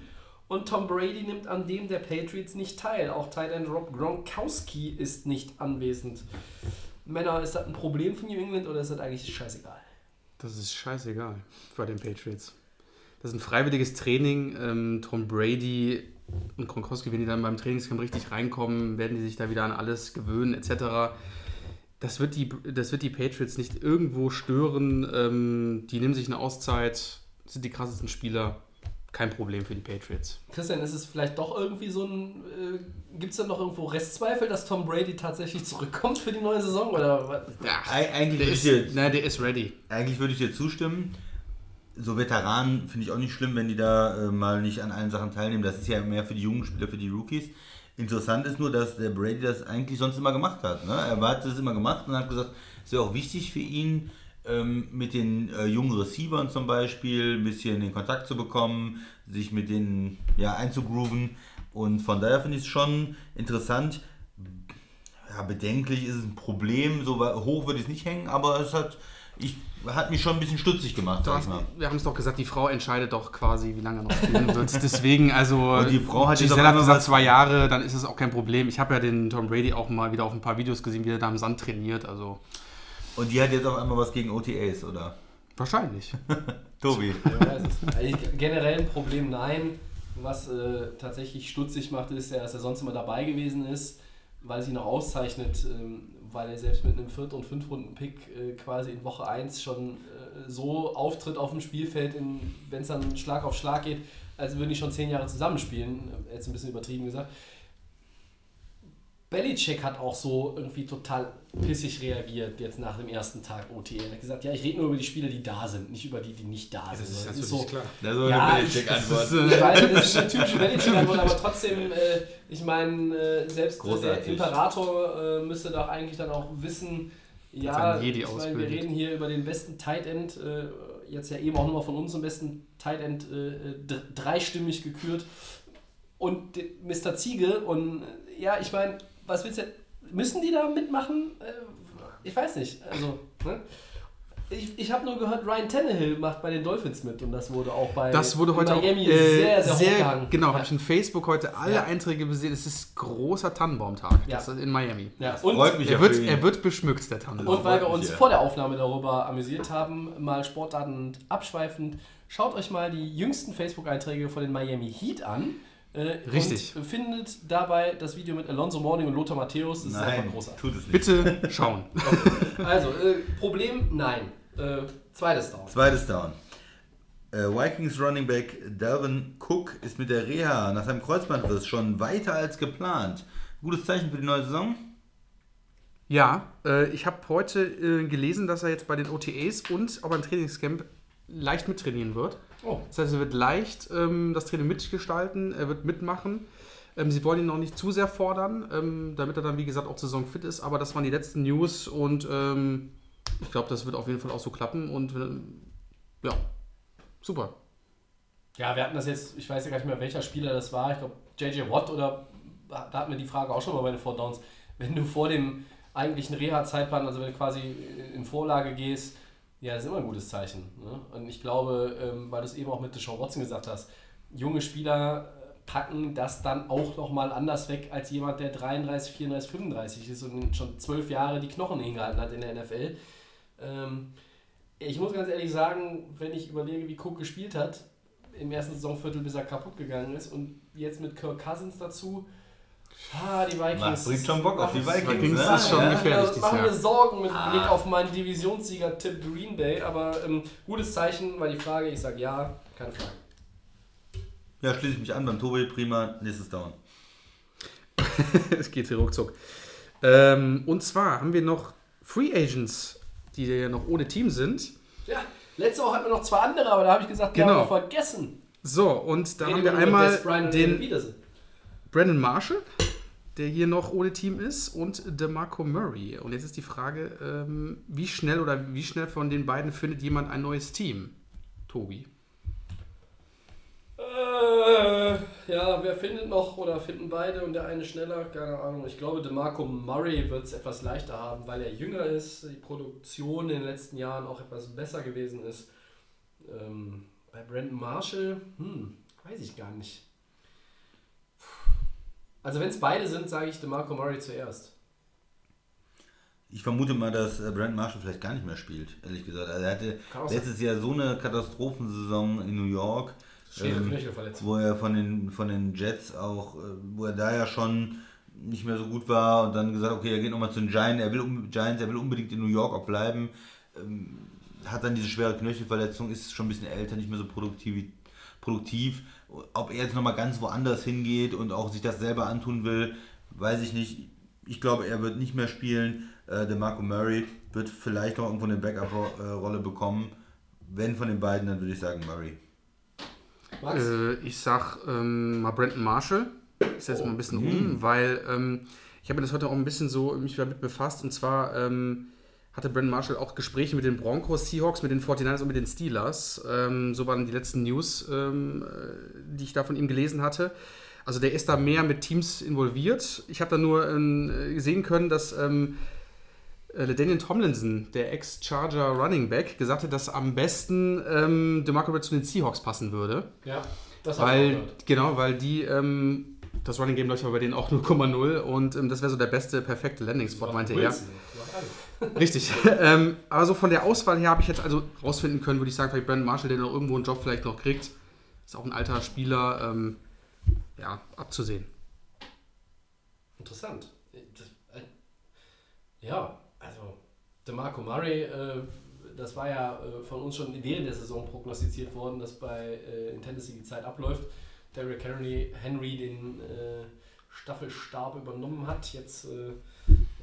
und Tom Brady nimmt an dem der Patriots nicht teil. Auch End Rob Gronkowski ist nicht anwesend. Männer, ist das ein Problem für New England oder ist das eigentlich scheißegal? Das ist scheißegal bei den Patriots. Das ist ein freiwilliges Training. Ähm, Tom Brady und Gronkowski, wenn die dann beim Trainingscamp richtig reinkommen, werden die sich da wieder an alles gewöhnen, etc. Das wird die, das wird die Patriots nicht irgendwo stören. Ähm, die nehmen sich eine Auszeit, sind die krassesten Spieler. Kein Problem für die Patriots. Christian, ist es vielleicht doch irgendwie so ein. Äh, Gibt es da noch irgendwo Restzweifel, dass Tom Brady tatsächlich zurückkommt für die neue Saison? Oder was? Ja, Eig- Eigentlich der würde ist, ich, dir- nein, der ist ready. eigentlich würde ich dir zustimmen. So Veteranen finde ich auch nicht schlimm, wenn die da äh, mal nicht an allen Sachen teilnehmen. Das ist ja mehr für die jungen Spieler, für die Rookies. Interessant ist nur, dass der Brady das eigentlich sonst immer gemacht hat. Ne? Er hat das immer gemacht und hat gesagt, es wäre auch wichtig für ihn, ähm, mit den äh, jungen Receivern zum Beispiel ein bisschen in Kontakt zu bekommen, sich mit denen ja, einzugrooven. Und von daher finde ich es schon interessant. Ja, bedenklich ist es ein Problem, so hoch würde ich es nicht hängen, aber es hat, ich, hat mich schon ein bisschen stutzig gemacht, mal. Wir haben es doch gesagt, die Frau entscheidet doch quasi, wie lange er noch spielen wird. *laughs* Deswegen, also. Und die Frau hat Giselle hat gesagt, zwei Jahre, dann ist es auch kein Problem. Ich habe ja den Tom Brady auch mal wieder auf ein paar Videos gesehen, wie er da im Sand trainiert. Also Und die hat jetzt auf einmal was gegen OTAs, oder? wahrscheinlich. *laughs* Tobi. Es. Also generell ein Problem, nein. Was äh, tatsächlich stutzig macht, ist ja, dass er sonst immer dabei gewesen ist, weil es ihn auch auszeichnet, ähm, weil er selbst mit einem Viert- und Fünf-Runden-Pick äh, quasi in Woche 1 schon äh, so auftritt auf dem Spielfeld, wenn es dann Schlag auf Schlag geht, als würden die schon zehn Jahre zusammenspielen. Äh, Jetzt ein bisschen übertrieben gesagt. Belichick hat auch so irgendwie total pissig reagiert jetzt nach dem ersten Tag OTA. Er hat gesagt, ja, ich rede nur über die Spieler, die da sind, nicht über die, die nicht da sind. Das ist so, klar. Das ist Ja, eine ich- Belichick-Antwort. ich weiß, das ist eine typische Belichick-Antwort, aber trotzdem, äh, ich meine, äh, selbst der Großartig. Imperator äh, müsste doch eigentlich dann auch wissen, ja, ich meine, wir reden hier über den besten Tight End, äh, jetzt ja eben auch nochmal von uns zum besten Tight End äh, äh, dr- dreistimmig gekürt und den Mr. Ziege und ja, ich meine, was willst du, müssen die da mitmachen? Äh, ich weiß nicht, also, ne? Ich, ich habe nur gehört, Ryan Tannehill macht bei den Dolphins mit und das wurde auch bei Das wurde heute Miami auch äh, sehr, sehr, hochgehangen. Genau, ja. habe ich in Facebook heute alle Ja. Einträge gesehen. Es ist großer Tannenbaumtag. Ja. Das ist in Miami. ja. Und, Freut mich Er wird, er wird beschmückt, der Tannenbaum. und weil wir uns vor der Aufnahme darüber amüsiert haben, mal Sportdaten abschweifend, schaut euch mal die jüngsten Facebook-Einträge von den Miami Heat an. Äh, Richtig. Und findet dabei das Video mit Alonso Morning und Lothar Matthäus. Das ist Nein, einfach großartig. tut es nicht. Bitte schauen. *laughs* Also, äh, Problem, nein. Äh, zweites Down. Zweites Down. Äh, Vikings Running Back Dalvin Cook ist mit der Reha nach seinem Kreuzbandriss schon weiter als geplant. Gutes Zeichen für die neue Saison. Ja, äh, ich habe heute äh, gelesen, dass er jetzt bei den OTAs und auch beim Trainingscamp leicht mittrainieren wird. Oh, Das heißt, er wird leicht ähm, das Training mitgestalten, er wird mitmachen. Ähm, sie wollen ihn noch nicht zu sehr fordern, ähm, damit er dann, wie gesagt, auch saisonfit ist. Aber das waren die letzten News und ähm, ich glaube, das wird auf jeden Fall auch so klappen. Und ja, super. Ja, wir hatten das jetzt, ich weiß ja gar nicht mehr, welcher Spieler das war. Ich glaube, JJ Watt oder da hatten wir die Frage auch schon mal bei den Four Downs. Wenn du vor dem eigentlichen Reha-Zeitplan, also wenn du quasi in Vorlage gehst, ja, das ist immer ein gutes Zeichen. Ne? Und ich glaube, ähm, weil du es eben auch mit Deshaun Watson gesagt hast, junge Spieler äh, packen das dann auch nochmal anders weg als jemand, der 33, 34, 35 ist und schon zwölf Jahre die Knochen hingehalten hat in der NFL. Ähm, ich muss ganz ehrlich sagen, wenn ich überlege, wie Cook gespielt hat, im ersten Saisonviertel, bis er kaputt gegangen ist und jetzt mit Kirk Cousins dazu, ah, die Vikings. Macht- bringt schon Bock auf die Vikings, Vikings ne? ist schon Ja. gefährlich Ja, machen mir Sorgen mit Blick auf meinen Divisionssieger-Tipp Green Bay, aber ähm, gutes Zeichen, weil die Frage, ich sage ja, keine Frage. Ja, schließe ich mich an beim Tobi. Prima, nächstes Down. *laughs* es geht hier ruckzuck. Ähm, und zwar haben wir noch Free Agents, die ja noch ohne Team sind. Ja, letzte Woche hatten wir noch zwei andere, aber da habe ich gesagt, die Genau. haben wir vergessen. So, und da Reden haben wir einmal den Peterson. Brandon Marshall, der hier noch ohne Team ist, und DeMarco Murray. Und jetzt ist die Frage, ähm, wie schnell oder wie schnell von den beiden findet jemand ein neues Team? Tobi. Äh, ja, wer findet noch oder finden beide und der eine schneller? Keine Ahnung. Ich glaube, DeMarco Murray wird es etwas leichter haben, weil er jünger ist, die Produktion in den letzten Jahren auch etwas besser gewesen ist. Ähm, bei Brandon Marshall, hm, weiß ich gar nicht. Also wenn es beide sind, sage ich DeMarco Murray zuerst. Ich vermute mal, dass äh, Brandon Marshall vielleicht gar nicht mehr spielt, ehrlich gesagt. Also er hatte letztes Jahr so eine Katastrophensaison in New York, ähm, wo er von den, von den Jets auch, äh, wo er da ja schon nicht mehr so gut war und dann gesagt, okay, er geht nochmal zu den Giants, er will, um, Giants, er will unbedingt in New York auch bleiben. Ähm, hat dann diese schwere Knöchelverletzung, ist schon ein bisschen älter, nicht mehr so produktiv. produktiv. Ob er jetzt nochmal ganz woanders hingeht und auch sich das selber antun will, weiß ich nicht. Ich glaube, er wird nicht mehr spielen. Äh, der Marco Murray wird vielleicht noch irgendwo eine Backup-Rolle bekommen. Wenn von den beiden, dann würde ich sagen Murray. Äh, ich sag ähm, mal Brandon Marshall. ich setze mal ein bisschen um, weil ähm, ich habe mir das heute auch ein bisschen so mich damit befasst und zwar ähm, hatte Brandon Marshall auch Gespräche mit den Broncos, Seahawks, mit den 49ers und mit den Steelers. Ähm, so waren die letzten News, ähm, äh, die ich da von ihm gelesen hatte. Also der ist da mehr mit Teams involviert. Ich habe da nur ähm, sehen können, dass ähm, äh, Daniel Tomlinson, der Ex-Charger Running Back, gesagt hat, dass am besten ähm, DeMarco Red zu den Seahawks passen würde. Ja, das hab ich gehört. genau, weil die, ähm, das Running Game läuft ja bei denen auch 0,0 und ähm, das wäre so der beste, perfekte Landing-Spot, meinte er. Wilson, alles. Richtig. *laughs* ähm, aber so von der Auswahl her habe ich jetzt also rausfinden können, würde ich sagen, vielleicht Brandon Marshall, der noch irgendwo einen Job vielleicht noch kriegt. Ist auch ein alter Spieler, ähm, ja, abzusehen. Interessant. Das, äh, ja, also DeMarco Murray, äh, das war ja äh, von uns schon während der Saison prognostiziert worden, dass bei äh, in Tennessee die Zeit abläuft. Derrick Henry, Henry den äh, Staffelstab übernommen hat. Jetzt, äh,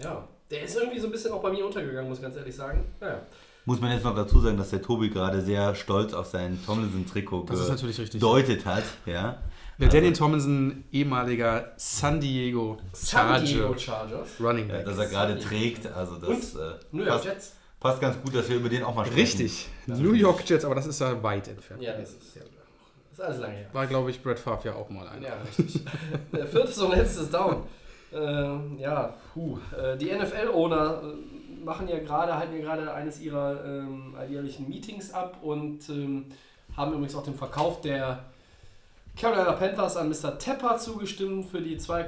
ja, der ist irgendwie so ein bisschen auch bei mir untergegangen, muss ich ganz ehrlich sagen. Naja. Muss man jetzt noch dazu sagen, dass der Tobi gerade sehr stolz auf sein Tomlinson-Trikot Das ist natürlich richtig. gedeutet hat. Ja. Der Daniel Tomlinson, ehemaliger San Diego San Diego Charger Chargers. Running Ja, Back. dass er gerade trägt. Also das äh, New York passt, Jets. passt ganz gut, dass wir über den auch mal sprechen. Richtig. New York Jets, aber das ist ja weit entfernt. Ja, das ist, das ist alles lange her. War, glaube ich, Brett Favre ja auch mal einer. Ja, richtig. *laughs* Der Viertes und letztes Down. Ähm, ja, puh. Äh, die NFL-Owner äh, machen ja gerade, halten ja gerade eines ihrer ähm, alljährlichen Meetings ab und ähm, haben übrigens auch dem Verkauf der Carolina Panthers an Mr. Tepper zugestimmt für die 2,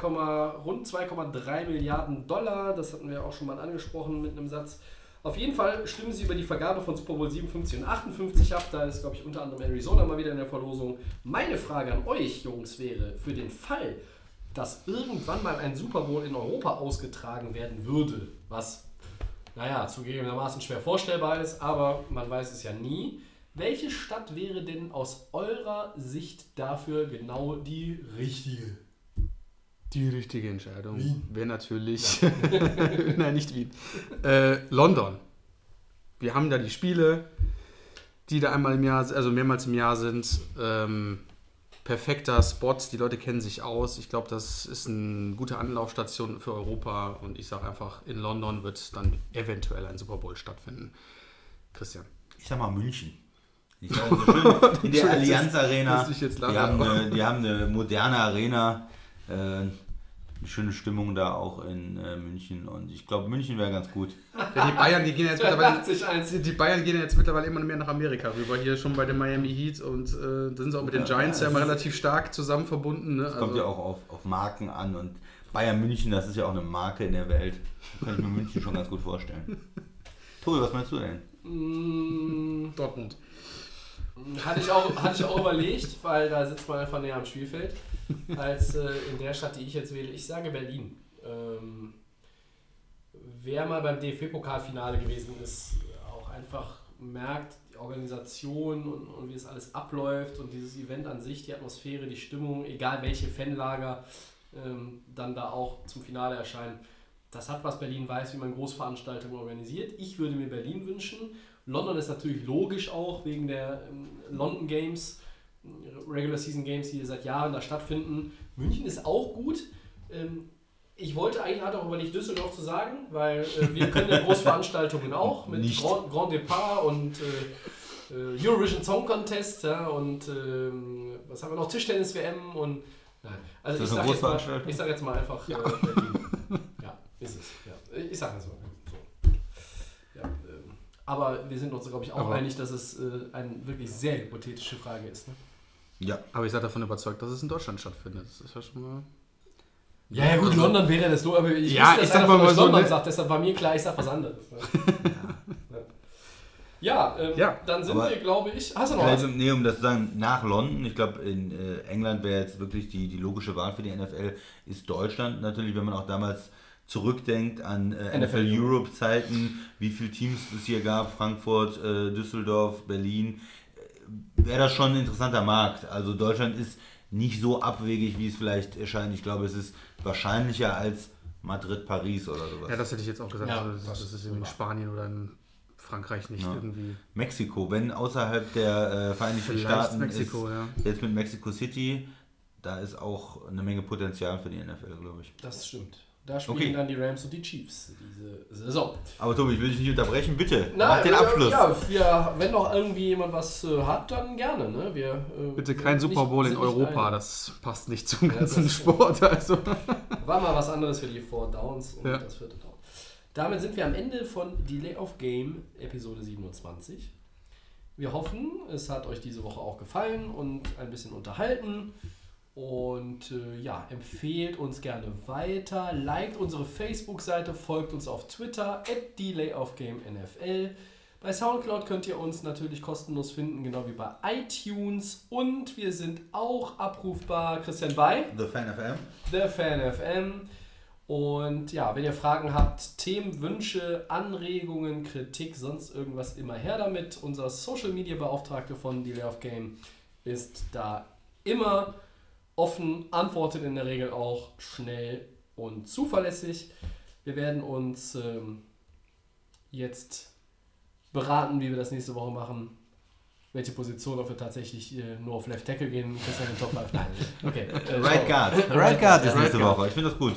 rund 2,3 Milliarden Dollar. Das hatten wir auch schon mal angesprochen mit einem Satz. Auf jeden Fall stimmen sie über die Vergabe von Super Bowl 57 und 58 ab. Da ist, glaube ich, unter anderem Arizona mal wieder in der Verlosung. Meine Frage an euch, Jungs, wäre, für den Fall, dass irgendwann mal ein Super Bowl in Europa ausgetragen werden würde, was, naja, zugegebenermaßen schwer vorstellbar ist, aber man weiß es ja nie. Welche Stadt wäre denn aus eurer Sicht dafür genau die richtige? Die richtige Entscheidung wäre natürlich. *laughs* Nein, nicht Wien. Äh, London. Wir haben da die Spiele, die da einmal im Jahr, also mehrmals im Jahr sind. Ähm, perfekter Spot, die Leute kennen sich aus. Ich glaube, das ist eine gute Anlaufstation für Europa und ich sage einfach, in London wird dann eventuell ein Super Bowl stattfinden. Christian. Ich sag mal München. Die *laughs* in der Allianz Arena. Die haben, eine, die haben eine moderne Arena. Äh, eine schöne Stimmung da auch in äh, München. Und ich glaube, München wäre ganz gut. Ja, die Bayern, die gehen jetzt mittlerweile. *laughs* 80-1. Die Bayern gehen jetzt mittlerweile immer mehr nach Amerika rüber, hier schon bei den Miami Heat und äh, da sind sie auch mit den Giants ja, ja, immer relativ stark zusammen verbunden. Ne? Das kommt ja auch auf, auf Marken an. Und Bayern München, das ist ja auch eine Marke in der Welt. Da kann ich mir München schon ganz gut vorstellen. *laughs* Tobi, was meinst du denn? Mm, Dortmund. Hatte ich, auch, hatte ich auch überlegt, weil da sitzt man einfach näher am Spielfeld, als äh, in der Stadt, die ich jetzt wähle. Ich sage Berlin. Ähm, wer mal beim DFB-Pokalfinale gewesen ist, auch einfach merkt, die Organisation und, und wie es alles abläuft und dieses Event an sich, die Atmosphäre, die Stimmung, egal welche Fanlager ähm, dann da auch zum Finale erscheinen. Das hat was Berlin weiß, wie man Großveranstaltungen organisiert. Ich würde mir Berlin wünschen. London ist natürlich logisch auch wegen der ähm, London Games, Regular Season Games, die seit Jahren da stattfinden. München ist auch gut. Ähm, ich wollte eigentlich hatte auch überlegt, Düsseldorf zu sagen, weil äh, wir können ja Großveranstaltungen auch mit Nicht. Grand, Grand Depart und äh, äh, Eurovision Song Contest ja, und ähm, was haben wir noch? Tischtennis WM und nein. Also ich sage jetzt, mal- ich sag jetzt mal einfach äh, Berlin. Ja, ist es. Ja. Ich sage jetzt mal so. Ja, ähm, aber wir sind uns, glaube ich, auch Aber- einig, dass es äh, eine wirklich sehr hypothetische Frage ist. Ne? Ja. Aber ich seid davon überzeugt, dass es in Deutschland stattfindet. Das ist ja schon mal. Ja, ja, gut, London wäre das nur, aber ich Ja, wusste, dass ich sag einer mal von euch mal so, London ne? sagt, deshalb war mir klar, ich sag was anderes. Ne? *laughs* ja, ähm, Ja, dann sind wir, glaube ich. Hast du noch was? Also, nee, um das zu sagen, nach London, ich glaube, in äh, England wäre jetzt wirklich die, die logische Wahl für die NFL, ist Deutschland natürlich, wenn man auch damals zurückdenkt an äh, NFL, NFL Europe Zeiten, wie viele Teams es hier gab, Frankfurt, äh, Düsseldorf, Berlin, wäre das schon ein interessanter Markt. Also Deutschland ist nicht so abwegig, wie es vielleicht erscheint. Ich glaube, es ist wahrscheinlicher als Madrid, Paris oder sowas. Ja, das hätte ich jetzt auch gesagt. Ja, also, das, das ist in Spanien oder in Frankreich nicht Ja. irgendwie. Mexiko, wenn außerhalb der äh, Vereinigten Vielleicht Staaten Mexiko, ist, ja. jetzt mit Mexico City, da ist auch eine Menge Potenzial für die NFL, glaube ich. Das stimmt. Da spielen Okay. dann die Rams und die Chiefs diese Saison. Aber Tobi, ich will dich nicht unterbrechen, bitte. Na, Mach den äh, Abschluss. Ja, wir, wenn noch irgendwie jemand was äh, hat, dann gerne. Ne? Wir, äh, Bitte kein Super Bowl in Europa, das passt nicht zum Ja, ganzen Sport. Also. *laughs* War mal was anderes für die Four Downs und Ja. das vierte Down. Damit sind wir am Ende von Delay of Game Episode 27. Wir hoffen, es hat euch diese Woche auch gefallen und ein bisschen unterhalten. Und äh, ja, empfehlt uns gerne weiter, liked unsere Facebook-Seite, folgt uns auf Twitter, at DelayOfGameNFL. Bei Soundcloud könnt ihr uns natürlich kostenlos finden, genau wie bei iTunes. Und wir sind auch abrufbar, Christian, bei The Fan FM. der Fan FM. Und ja, wenn ihr Fragen habt, Themen, Wünsche, Anregungen, Kritik, sonst irgendwas, immer her damit. Unser Social Media Beauftragte von Delay of Game ist da immer offen, antwortet in der Regel auch schnell und zuverlässig. Wir werden uns ähm, jetzt beraten, wie wir das nächste Woche machen. Welche Position, ob wir tatsächlich äh, nur auf Left Tackle gehen, Christian in Top 5. Nein. Okay. äh, Right Guard. Right Guard ist nächste. Woche. Ich finde das gut.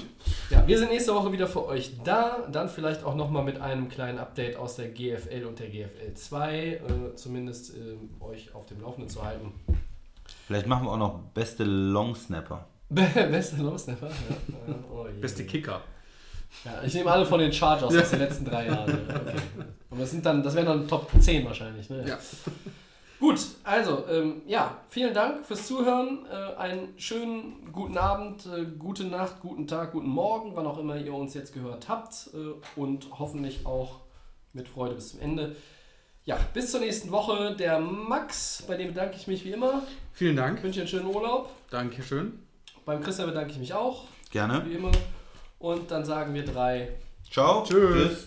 ja, wir sind nächste Woche wieder für euch da. Dann vielleicht auch nochmal mit einem kleinen Update aus der GFL und der GFL 2. Äh, zumindest äh, euch auf dem Laufenden zu halten. Vielleicht machen wir auch noch beste Long Snapper. Beste Losnapper. Ja. Äh, oh. Beste Kicker. Ja, ich nehme alle von den Chargers aus den letzten drei Jahren. Ja, Okay. Und das, sind dann, das wären dann Top 10 wahrscheinlich. Ne? Ja. Gut, also ähm, ja, vielen Dank fürs Zuhören. Äh, einen schönen guten Abend, äh, gute Nacht, guten Tag, guten Morgen, wann auch immer ihr uns jetzt gehört habt. Äh, und hoffentlich auch mit Freude bis zum Ende. Ja, bis zur nächsten Woche. Der Max, bei dem bedanke ich mich wie immer. Vielen Ich Dank. wünsche dir einen schönen Urlaub. Dankeschön. Beim Christian bedanke ich mich auch, Gerne. wie immer. Und dann sagen wir drei Ciao. Tschüss. Tschüss.